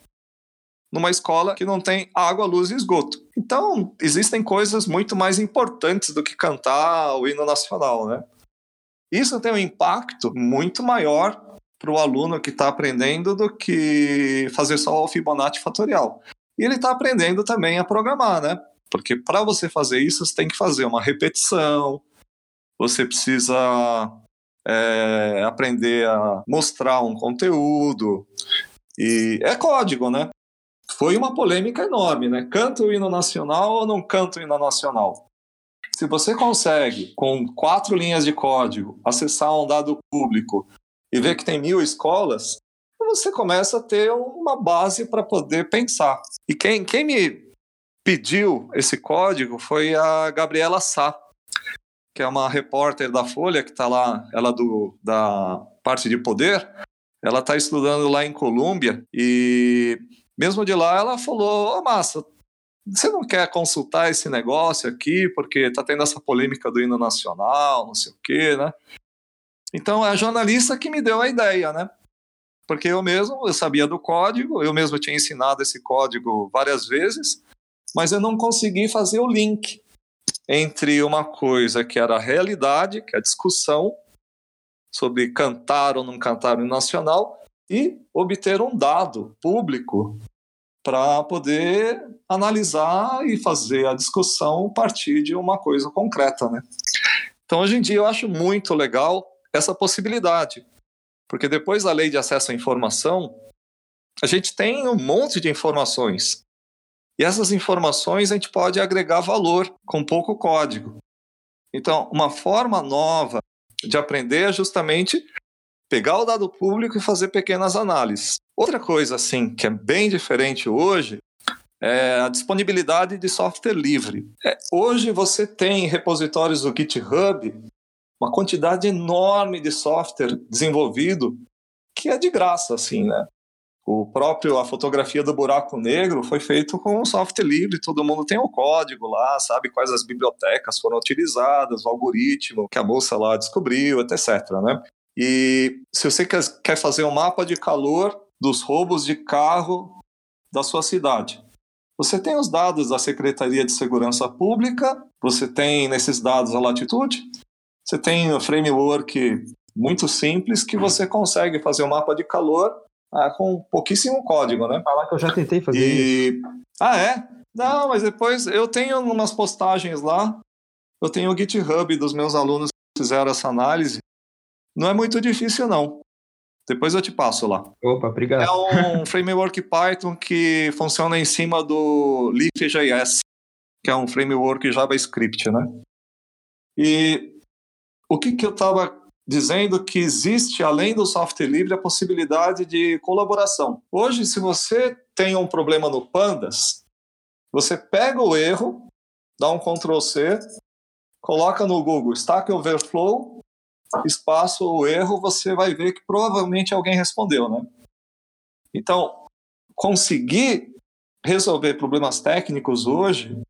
numa escola que não tem água, luz e esgoto. Então, existem coisas muito mais importantes do que cantar o hino nacional, né? Isso tem um impacto muito maior para o aluno que está aprendendo do que fazer só o Fibonacci fatorial. E ele está aprendendo também a programar, né? Porque para você fazer isso, você tem que fazer uma repetição, você precisa é, aprender a mostrar um conteúdo. E é código, né? Foi uma polêmica enorme, né? Canta o hino nacional ou não canta o hino nacional? Se você consegue, com quatro linhas de código, acessar um dado público e ver que tem mil escolas, você começa a ter uma base para poder pensar. E quem, quem me pediu esse código foi a Gabriela Sá, que é uma repórter da Folha que está lá, ela do, da parte de poder, ela está estudando lá em Colômbia e mesmo de lá ela falou, ô oh, Massa, você não quer consultar esse negócio aqui porque está tendo essa polêmica do hino nacional, não sei o quê, né? Então é a jornalista que me deu a ideia, né? Porque eu mesmo, eu sabia do código, eu mesmo tinha ensinado esse código várias vezes, mas eu não consegui fazer o link entre uma coisa que era a realidade, que é a discussão sobre cantar ou não cantar no nacional, e obter um dado público para poder analisar e fazer a discussão a partir de uma coisa concreta, né? Então, hoje em dia, eu acho muito legal essa possibilidade, porque depois da lei de acesso à informação, a gente tem um monte de informações e essas informações a gente pode agregar valor com pouco código. Então, uma forma nova de aprender é justamente pegar o dado público e fazer pequenas análises. Outra coisa, assim, que é bem diferente hoje é a disponibilidade de software livre. É, hoje você tem repositórios do GitHub, uma quantidade enorme de software desenvolvido que é de graça, assim, né? O próprio, a fotografia do buraco negro foi feito com software livre, todo mundo tem o código lá, sabe quais as bibliotecas foram utilizadas, o algoritmo que a moça lá descobriu, etc. Né? E se você quer fazer um mapa de calor dos roubos de carro da sua cidade, você tem os dados da Secretaria de Segurança Pública, você tem nesses dados a latitude, você tem o framework muito simples que você consegue fazer um mapa de calor ah, com pouquíssimo código, né? Falar que eu já tentei fazer e... isso. Ah, é? Não, mas depois eu tenho umas postagens lá, eu tenho o GitHub dos meus alunos que fizeram essa análise. Não é muito difícil, não. Depois eu te passo lá. Opa, obrigado. É um framework Python que funciona em cima do Leaf.js, que é um framework JavaScript, né? E o que, que eu estava dizendo que existe, além do software livre, a possibilidade de colaboração. Hoje, se você tem um problema no Pandas, você pega o erro, dá um Ctrl C, coloca no Google Stack Overflow, espaço o erro, você vai ver que provavelmente alguém respondeu, né? Então, conseguir resolver problemas técnicos hoje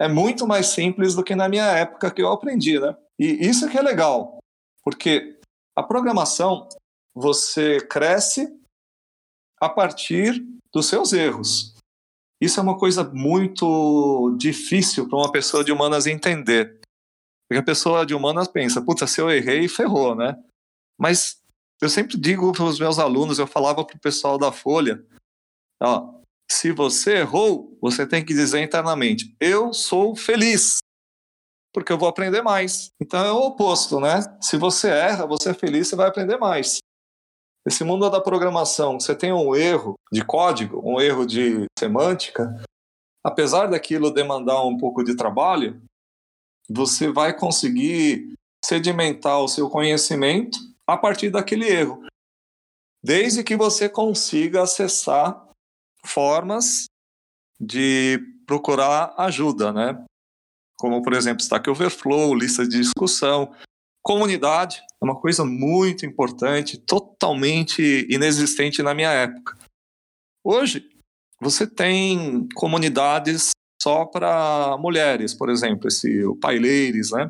é muito mais simples do que na minha época que eu aprendi, né? E isso que é legal. Porque a programação, você cresce a partir dos seus erros. Isso é uma coisa muito difícil para uma pessoa de humanas entender. Porque a pessoa de humanas pensa, puta, se eu errei, ferrou, né? Mas eu sempre digo para os meus alunos, eu falava para o pessoal da Folha, ó, se você errou, você tem que dizer internamente, eu sou feliz porque eu vou aprender mais. Então é o oposto, né? Se você erra, você é feliz, você vai aprender mais. Esse mundo da programação, você tem um erro de código, um erro de semântica, apesar daquilo demandar um pouco de trabalho, você vai conseguir sedimentar o seu conhecimento a partir daquele erro. Desde que você consiga acessar formas de procurar ajuda, né? Como, por exemplo, Stack Overflow, lista de discussão, comunidade, é uma coisa muito importante, totalmente inexistente na minha época. Hoje, você tem comunidades só para mulheres, por exemplo, esse o Paileires, né?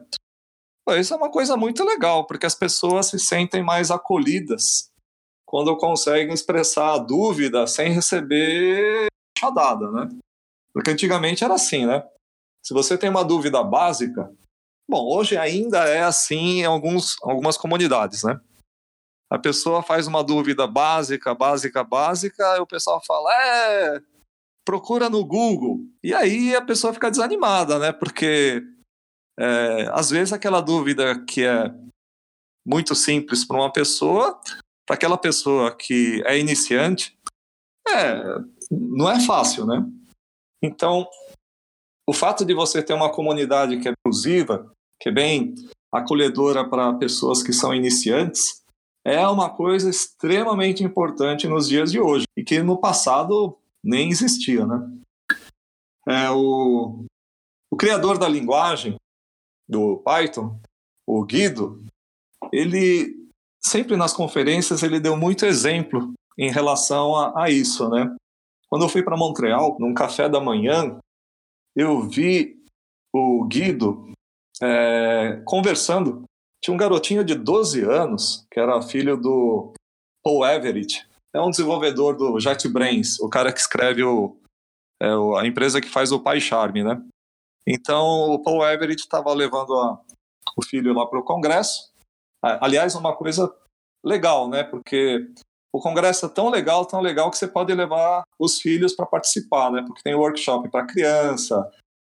Isso é uma coisa muito legal, porque as pessoas se sentem mais acolhidas quando conseguem expressar a dúvida sem receber chadada, né? Porque antigamente era assim, né? Se você tem uma dúvida básica, bom, hoje ainda é assim em alguns, algumas comunidades, né? A pessoa faz uma dúvida básica, básica, básica, e o pessoal fala, é, procura no Google. E aí a pessoa fica desanimada, né? Porque é, às vezes aquela dúvida que é muito simples para uma pessoa, para aquela pessoa que é iniciante, é, não é fácil, né? Então, o fato de você ter uma comunidade que é inclusiva, que é bem acolhedora para pessoas que são iniciantes, é uma coisa extremamente importante nos dias de hoje e que no passado nem existia, né? É, o, o criador da linguagem do Python, o Guido, ele sempre nas conferências ele deu muito exemplo em relação a, a isso, né? Quando eu fui para Montreal, num café da manhã, eu vi o Guido é, conversando. Tinha um garotinho de 12 anos, que era filho do Paul Everett. É um desenvolvedor do JetBrains, o cara que escreve o, é, a empresa que faz o PyCharm, né? Então, o Paul Everett estava levando a, o filho lá para o Congresso. Aliás, uma coisa legal, né? Porque o congresso é tão legal, tão legal que você pode levar os filhos para participar, né? Porque tem workshop para criança,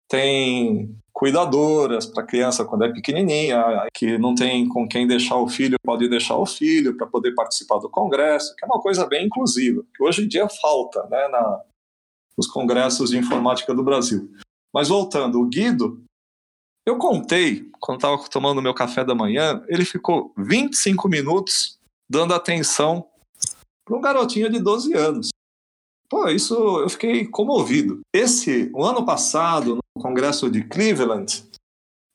tem cuidadoras para criança quando é pequenininha, que não tem com quem deixar o filho, pode deixar o filho para poder participar do congresso, que é uma coisa bem inclusiva, que hoje em dia falta, né, na, nos congressos de informática do Brasil. Mas voltando, o Guido, eu contei, quando estava tomando meu café da manhã, ele ficou 25 minutos dando atenção para um garotinho de 12 anos. Pô, isso eu fiquei comovido. Esse, o ano passado, no congresso de Cleveland,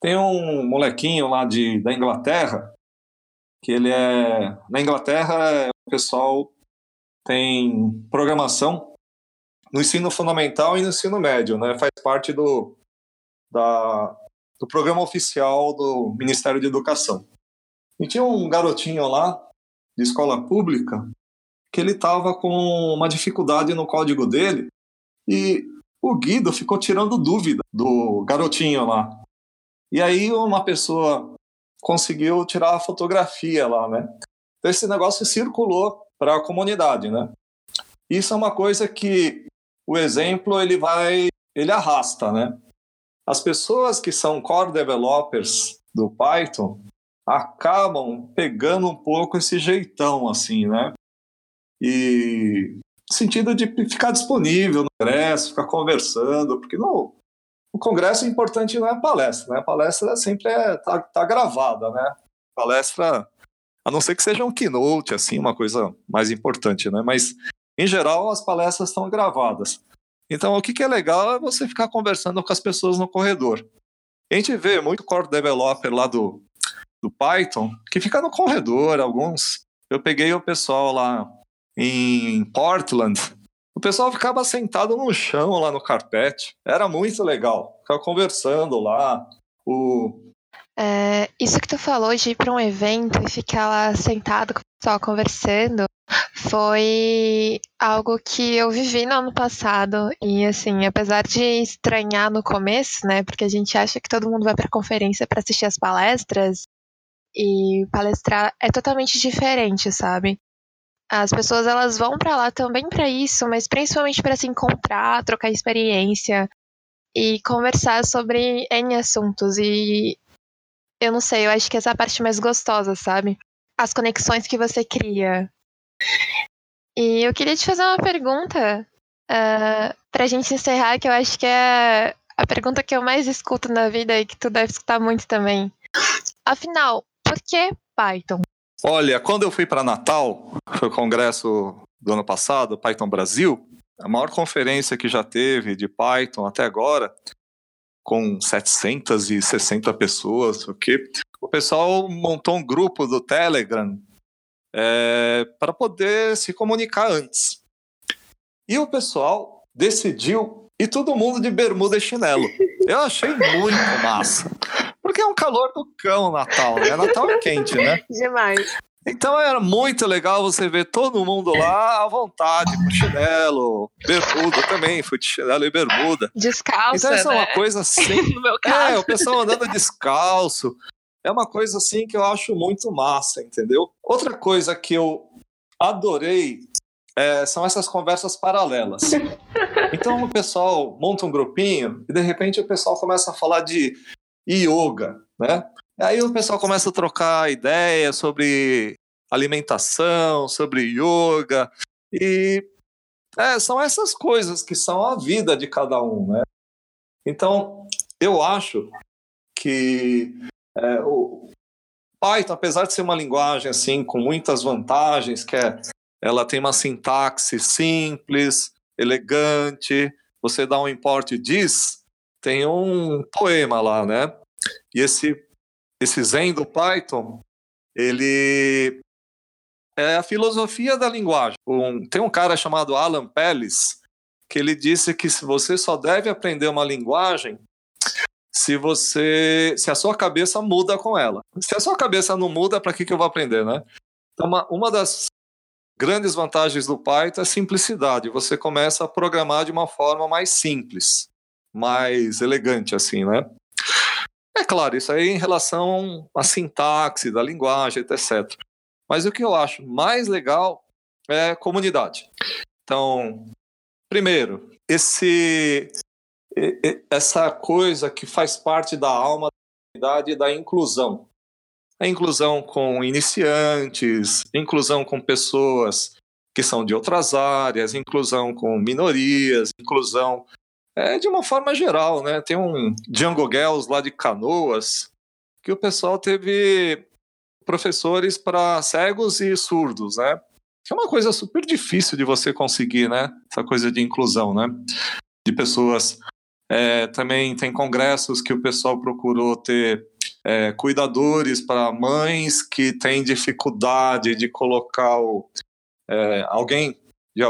tem um molequinho lá de, da Inglaterra, que ele é. Na Inglaterra, o pessoal tem programação no ensino fundamental e no ensino médio, né? Faz parte do, da, do programa oficial do Ministério de Educação. E tinha um garotinho lá, de escola pública, que ele estava com uma dificuldade no código dele e o Guido ficou tirando dúvida do garotinho lá. E aí uma pessoa conseguiu tirar a fotografia lá, né? Então esse negócio circulou para a comunidade, né? Isso é uma coisa que o exemplo ele vai, ele arrasta, né? As pessoas que são core developers do Python acabam pegando um pouco esse jeitão assim, né? E sentido de ficar disponível no congresso, ficar conversando, porque no, o congresso o importante não é a palestra, né? A palestra sempre é, tá, tá gravada, né? A palestra, a não ser que seja um keynote, assim, uma coisa mais importante, né? Mas, em geral, as palestras estão gravadas. Então, o que, que é legal é você ficar conversando com as pessoas no corredor. A gente vê muito core developer lá do, do Python que fica no corredor, alguns. Eu peguei o pessoal lá em Portland, o pessoal ficava sentado no chão lá no carpete. Era muito legal. Ficava conversando lá. O... É, isso que tu falou de ir para um evento e ficar lá sentado com o pessoal conversando foi algo que eu vivi no ano passado. E assim, apesar de estranhar no começo, né? Porque a gente acha que todo mundo vai para conferência para assistir as palestras. E palestrar é totalmente diferente, sabe? As pessoas elas vão para lá também para isso, mas principalmente para se encontrar, trocar experiência e conversar sobre N assuntos. E eu não sei, eu acho que essa é a parte mais gostosa, sabe? As conexões que você cria. E eu queria te fazer uma pergunta uh, pra gente encerrar, que eu acho que é a pergunta que eu mais escuto na vida e que tu deve escutar muito também. Afinal, por que Python? Olha, quando eu fui para Natal, foi o congresso do ano passado, Python Brasil, a maior conferência que já teve de Python até agora, com 760 pessoas, o que o pessoal montou um grupo do Telegram é, para poder se comunicar antes. E o pessoal decidiu e todo mundo de bermuda e chinelo. Eu achei muito massa. Porque é um calor do cão Natal, né? Natal é quente, né? Demais. Então era muito legal você ver todo mundo lá à vontade, com chinelo, bermuda também, fui de chinelo e bermuda. Descalço. Então isso né? é uma coisa assim. no meu caso. É, o pessoal andando descalço. É uma coisa assim que eu acho muito massa, entendeu? Outra coisa que eu adorei é, são essas conversas paralelas. Então o pessoal monta um grupinho e de repente o pessoal começa a falar de yoga, né? Aí o pessoal começa a trocar ideias sobre alimentação, sobre yoga e é, são essas coisas que são a vida de cada um, né? Então eu acho que é, o Python, apesar de ser uma linguagem assim com muitas vantagens, que é, ela tem uma sintaxe simples, elegante. Você dá um import diz, tem um poema lá, né? E esse esse Zen do Python, ele é a filosofia da linguagem. Um, tem um cara chamado Alan Pellis que ele disse que se você só deve aprender uma linguagem se você se a sua cabeça muda com ela. Se a sua cabeça não muda, para que, que eu vou aprender, né? Então, uma, uma das grandes vantagens do Python é simplicidade. Você começa a programar de uma forma mais simples, mais elegante, assim, né? É claro, isso aí em relação à sintaxe da linguagem, etc. Mas o que eu acho mais legal é comunidade. Então, primeiro, esse essa coisa que faz parte da alma da comunidade da inclusão. A inclusão com iniciantes, inclusão com pessoas que são de outras áreas, inclusão com minorias, inclusão é, de uma forma geral, né? Tem um Django Girls lá de Canoas que o pessoal teve professores para cegos e surdos, né? Que é uma coisa super difícil de você conseguir, né? Essa coisa de inclusão, né? De pessoas é, também tem congressos que o pessoal procurou ter é, cuidadores para mães que têm dificuldade de colocar o, é, alguém, de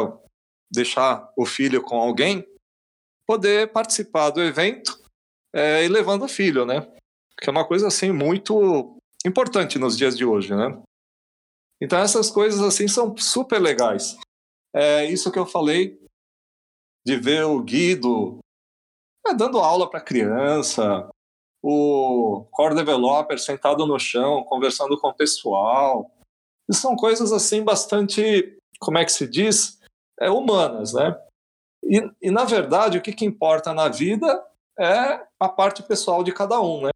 deixar o filho com alguém, poder participar do evento é, e levando o filho, né? Que é uma coisa assim muito importante nos dias de hoje, né? Então essas coisas assim são super legais. É isso que eu falei de ver o Guido é, dando aula para criança, o core developer sentado no chão, conversando com o pessoal. E são coisas assim bastante, como é que se diz, é, humanas, né? E, e na verdade o que, que importa na vida é a parte pessoal de cada um, né?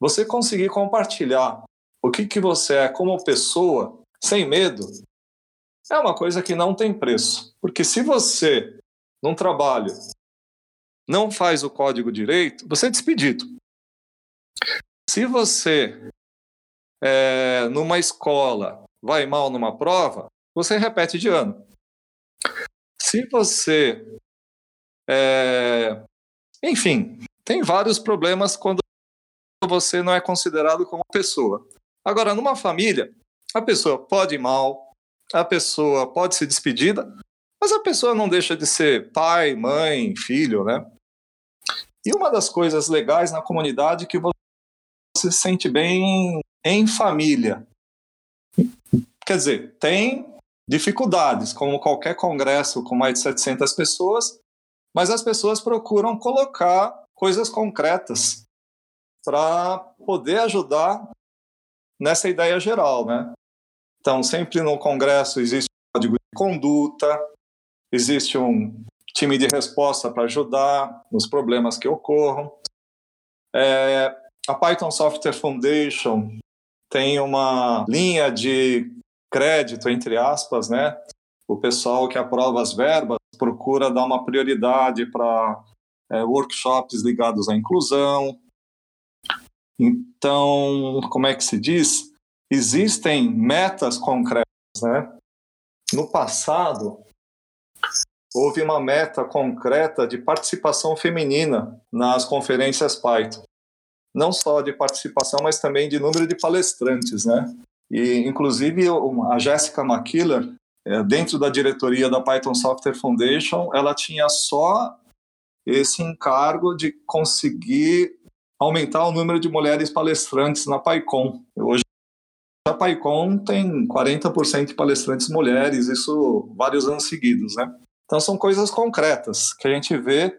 Você conseguir compartilhar o que, que você é como pessoa, sem medo, é uma coisa que não tem preço. Porque se você, num trabalho, não faz o código direito, você é despedido. Se você, é, numa escola, vai mal numa prova, você repete de ano. Se você. É, enfim, tem vários problemas quando você não é considerado como pessoa. Agora, numa família, a pessoa pode ir mal, a pessoa pode ser despedida, mas a pessoa não deixa de ser pai, mãe, filho, né? E uma das coisas legais na comunidade é que você se sente bem em família. Quer dizer, tem dificuldades, como qualquer congresso com mais de 700 pessoas, mas as pessoas procuram colocar coisas concretas para poder ajudar nessa ideia geral, né? Então, sempre no congresso existe um código de conduta, existe um time de resposta para ajudar nos problemas que ocorram. É, a Python Software Foundation tem uma linha de crédito, entre aspas, né? O pessoal que aprova as verbas procura dar uma prioridade para é, workshops ligados à inclusão. Então, como é que se diz? Existem metas concretas, né? No passado, houve uma meta concreta de participação feminina nas conferências Python. Não só de participação, mas também de número de palestrantes, né? E, inclusive, a Jessica McKiller, é, dentro da diretoria da Python Software Foundation, ela tinha só esse encargo de conseguir aumentar o número de mulheres palestrantes na PyCon. Hoje a PyCon tem 40% de palestrantes mulheres, isso vários anos seguidos, né? Então são coisas concretas que a gente vê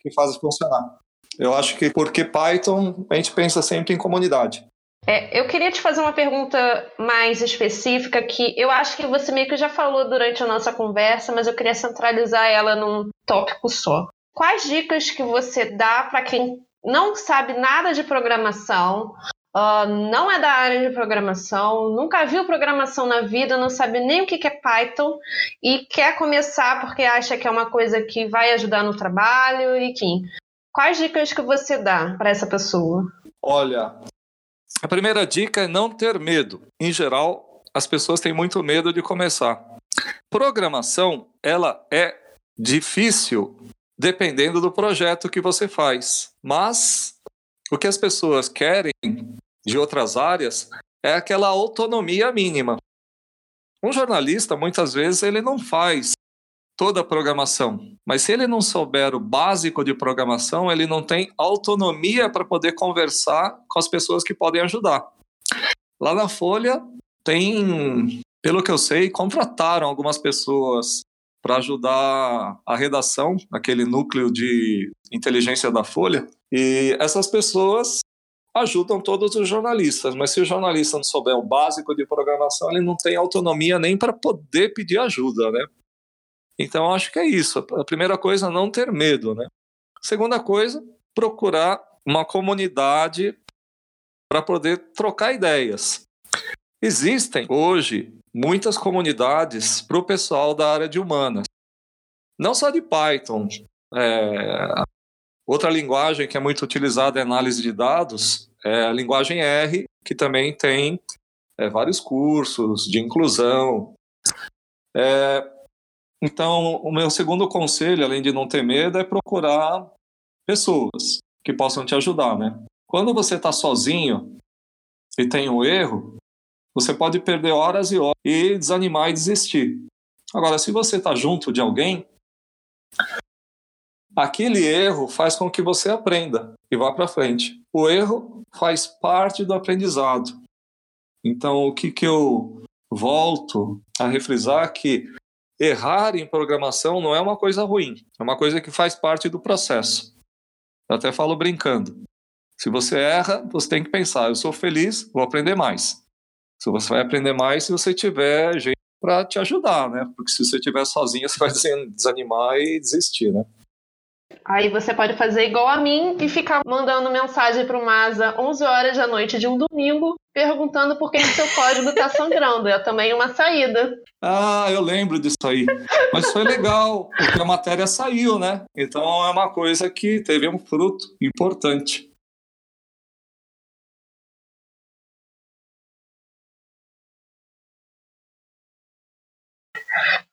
que fazem funcionar. Eu acho que porque Python a gente pensa sempre em comunidade. É, eu queria te fazer uma pergunta mais específica que eu acho que você meio que já falou durante a nossa conversa, mas eu queria centralizar ela num tópico só. Quais dicas que você dá para quem não sabe nada de programação, uh, não é da área de programação, nunca viu programação na vida, não sabe nem o que é Python e quer começar porque acha que é uma coisa que vai ajudar no trabalho, enfim. Quais dicas que você dá para essa pessoa? Olha, a primeira dica é não ter medo. Em geral, as pessoas têm muito medo de começar. Programação, ela é difícil dependendo do projeto que você faz. Mas o que as pessoas querem de outras áreas é aquela autonomia mínima. Um jornalista, muitas vezes, ele não faz toda a programação, mas se ele não souber o básico de programação, ele não tem autonomia para poder conversar com as pessoas que podem ajudar. Lá na Folha tem, pelo que eu sei, contrataram algumas pessoas para ajudar a redação, aquele núcleo de inteligência da Folha. E essas pessoas ajudam todos os jornalistas, mas se o jornalista não souber o básico de programação, ele não tem autonomia nem para poder pedir ajuda, né? Então acho que é isso. A primeira coisa, não ter medo, né? Segunda coisa, procurar uma comunidade para poder trocar ideias. Existem hoje muitas comunidades para o pessoal da área de humanas. Não só de Python. É, outra linguagem que é muito utilizada em análise de dados é a linguagem R, que também tem é, vários cursos de inclusão. É, então, o meu segundo conselho, além de não ter medo, é procurar pessoas que possam te ajudar, né? Quando você está sozinho e tem um erro, você pode perder horas e horas e desanimar e desistir. Agora, se você está junto de alguém, aquele erro faz com que você aprenda e vá para frente. O erro faz parte do aprendizado. Então, o que, que eu volto a refrisar que errar em programação não é uma coisa ruim, é uma coisa que faz parte do processo. Eu até falo brincando. Se você erra, você tem que pensar: eu sou feliz, vou aprender mais. Se você vai aprender mais se você tiver gente para te ajudar, né? Porque se você estiver sozinho, você vai desanimar e desistir, né? Aí você pode fazer igual a mim e ficar mandando mensagem para o Masa 11 horas da noite de um domingo, perguntando por que seu código está sangrando. É também uma saída. Ah, eu lembro disso aí. Mas foi legal, porque a matéria saiu, né? Então é uma coisa que teve um fruto importante.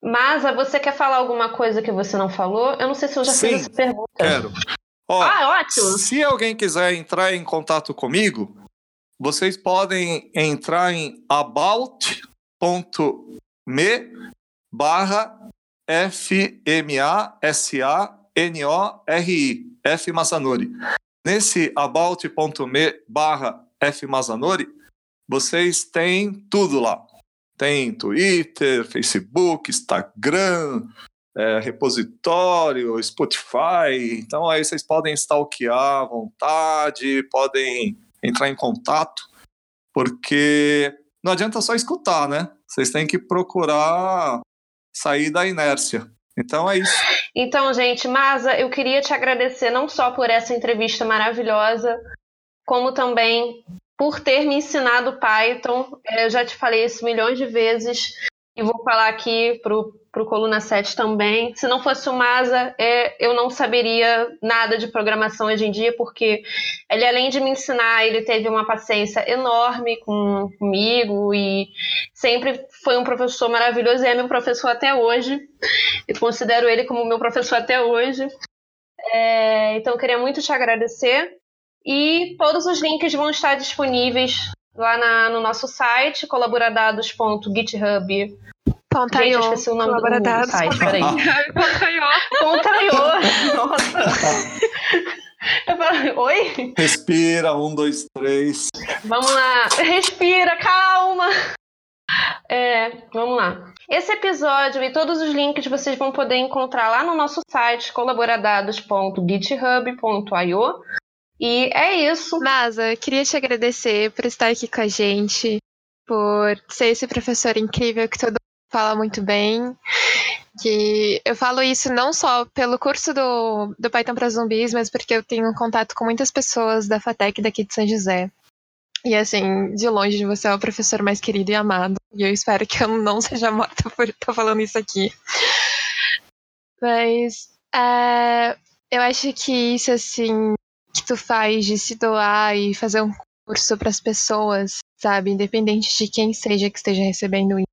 Masa, você quer falar alguma coisa que você não falou? Eu não sei se eu já Sim, fiz essa pergunta. Quero. Ó, ah, ótimo. Se alguém quiser entrar em contato comigo, vocês podem entrar em about.me barra F-M-A-S-A-N-O-R-I, F Masanori. Nesse about.me barra F Masanori, vocês têm tudo lá. Tem Twitter, Facebook, Instagram, é, repositório, Spotify. Então aí vocês podem stalkear à vontade, podem entrar em contato, porque não adianta só escutar, né? Vocês têm que procurar sair da inércia. Então é isso. Então, gente, Masa, eu queria te agradecer não só por essa entrevista maravilhosa, como também por ter me ensinado Python. É, eu já te falei isso milhões de vezes. E vou falar aqui pro, pro Coluna 7 também. Se não fosse o Masa, é, eu não saberia nada de programação hoje em dia, porque ele, além de me ensinar, ele teve uma paciência enorme com, comigo e sempre foi um professor maravilhoso e é meu professor até hoje. Eu considero ele como meu professor até hoje. É, então, eu queria muito te agradecer. E todos os links vão estar disponíveis lá na, no nosso site, colaboradados.github. Ponta Gente, eu esqueci o nome do site, peraí. Pontaiô. Nossa. Eu falei, oi? Respira, um, dois, três. Vamos lá, respira, calma. É, vamos lá. Esse episódio e todos os links vocês vão poder encontrar lá no nosso site colaboradados.github.io e é isso. Masa, queria te agradecer por estar aqui com a gente, por ser esse professor incrível que todo mundo fala muito bem. Que eu falo isso não só pelo curso do, do Python para zumbis, mas porque eu tenho contato com muitas pessoas da FATEC daqui de São José. E assim, de longe você é o professor mais querido e amado. E eu espero que eu não seja morta por estar falando isso aqui. Mas é, eu acho que isso, assim, que tu faz de se doar e fazer um curso para as pessoas, sabe? Independente de quem seja que esteja recebendo isso.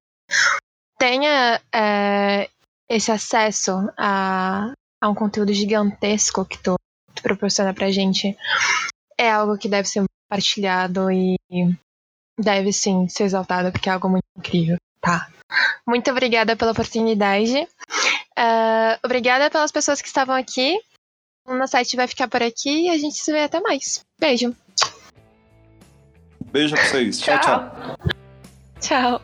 Tenha é, esse acesso a, a um conteúdo gigantesco que tu, tu proporciona pra gente. É algo que deve ser compartilhado e deve sim ser exaltado, porque é algo muito incrível, tá? Muito obrigada pela oportunidade. Uh, obrigada pelas pessoas que estavam aqui. O nosso site vai ficar por aqui e a gente se vê até mais. Beijo. Beijo pra vocês. tchau. Tchau. tchau.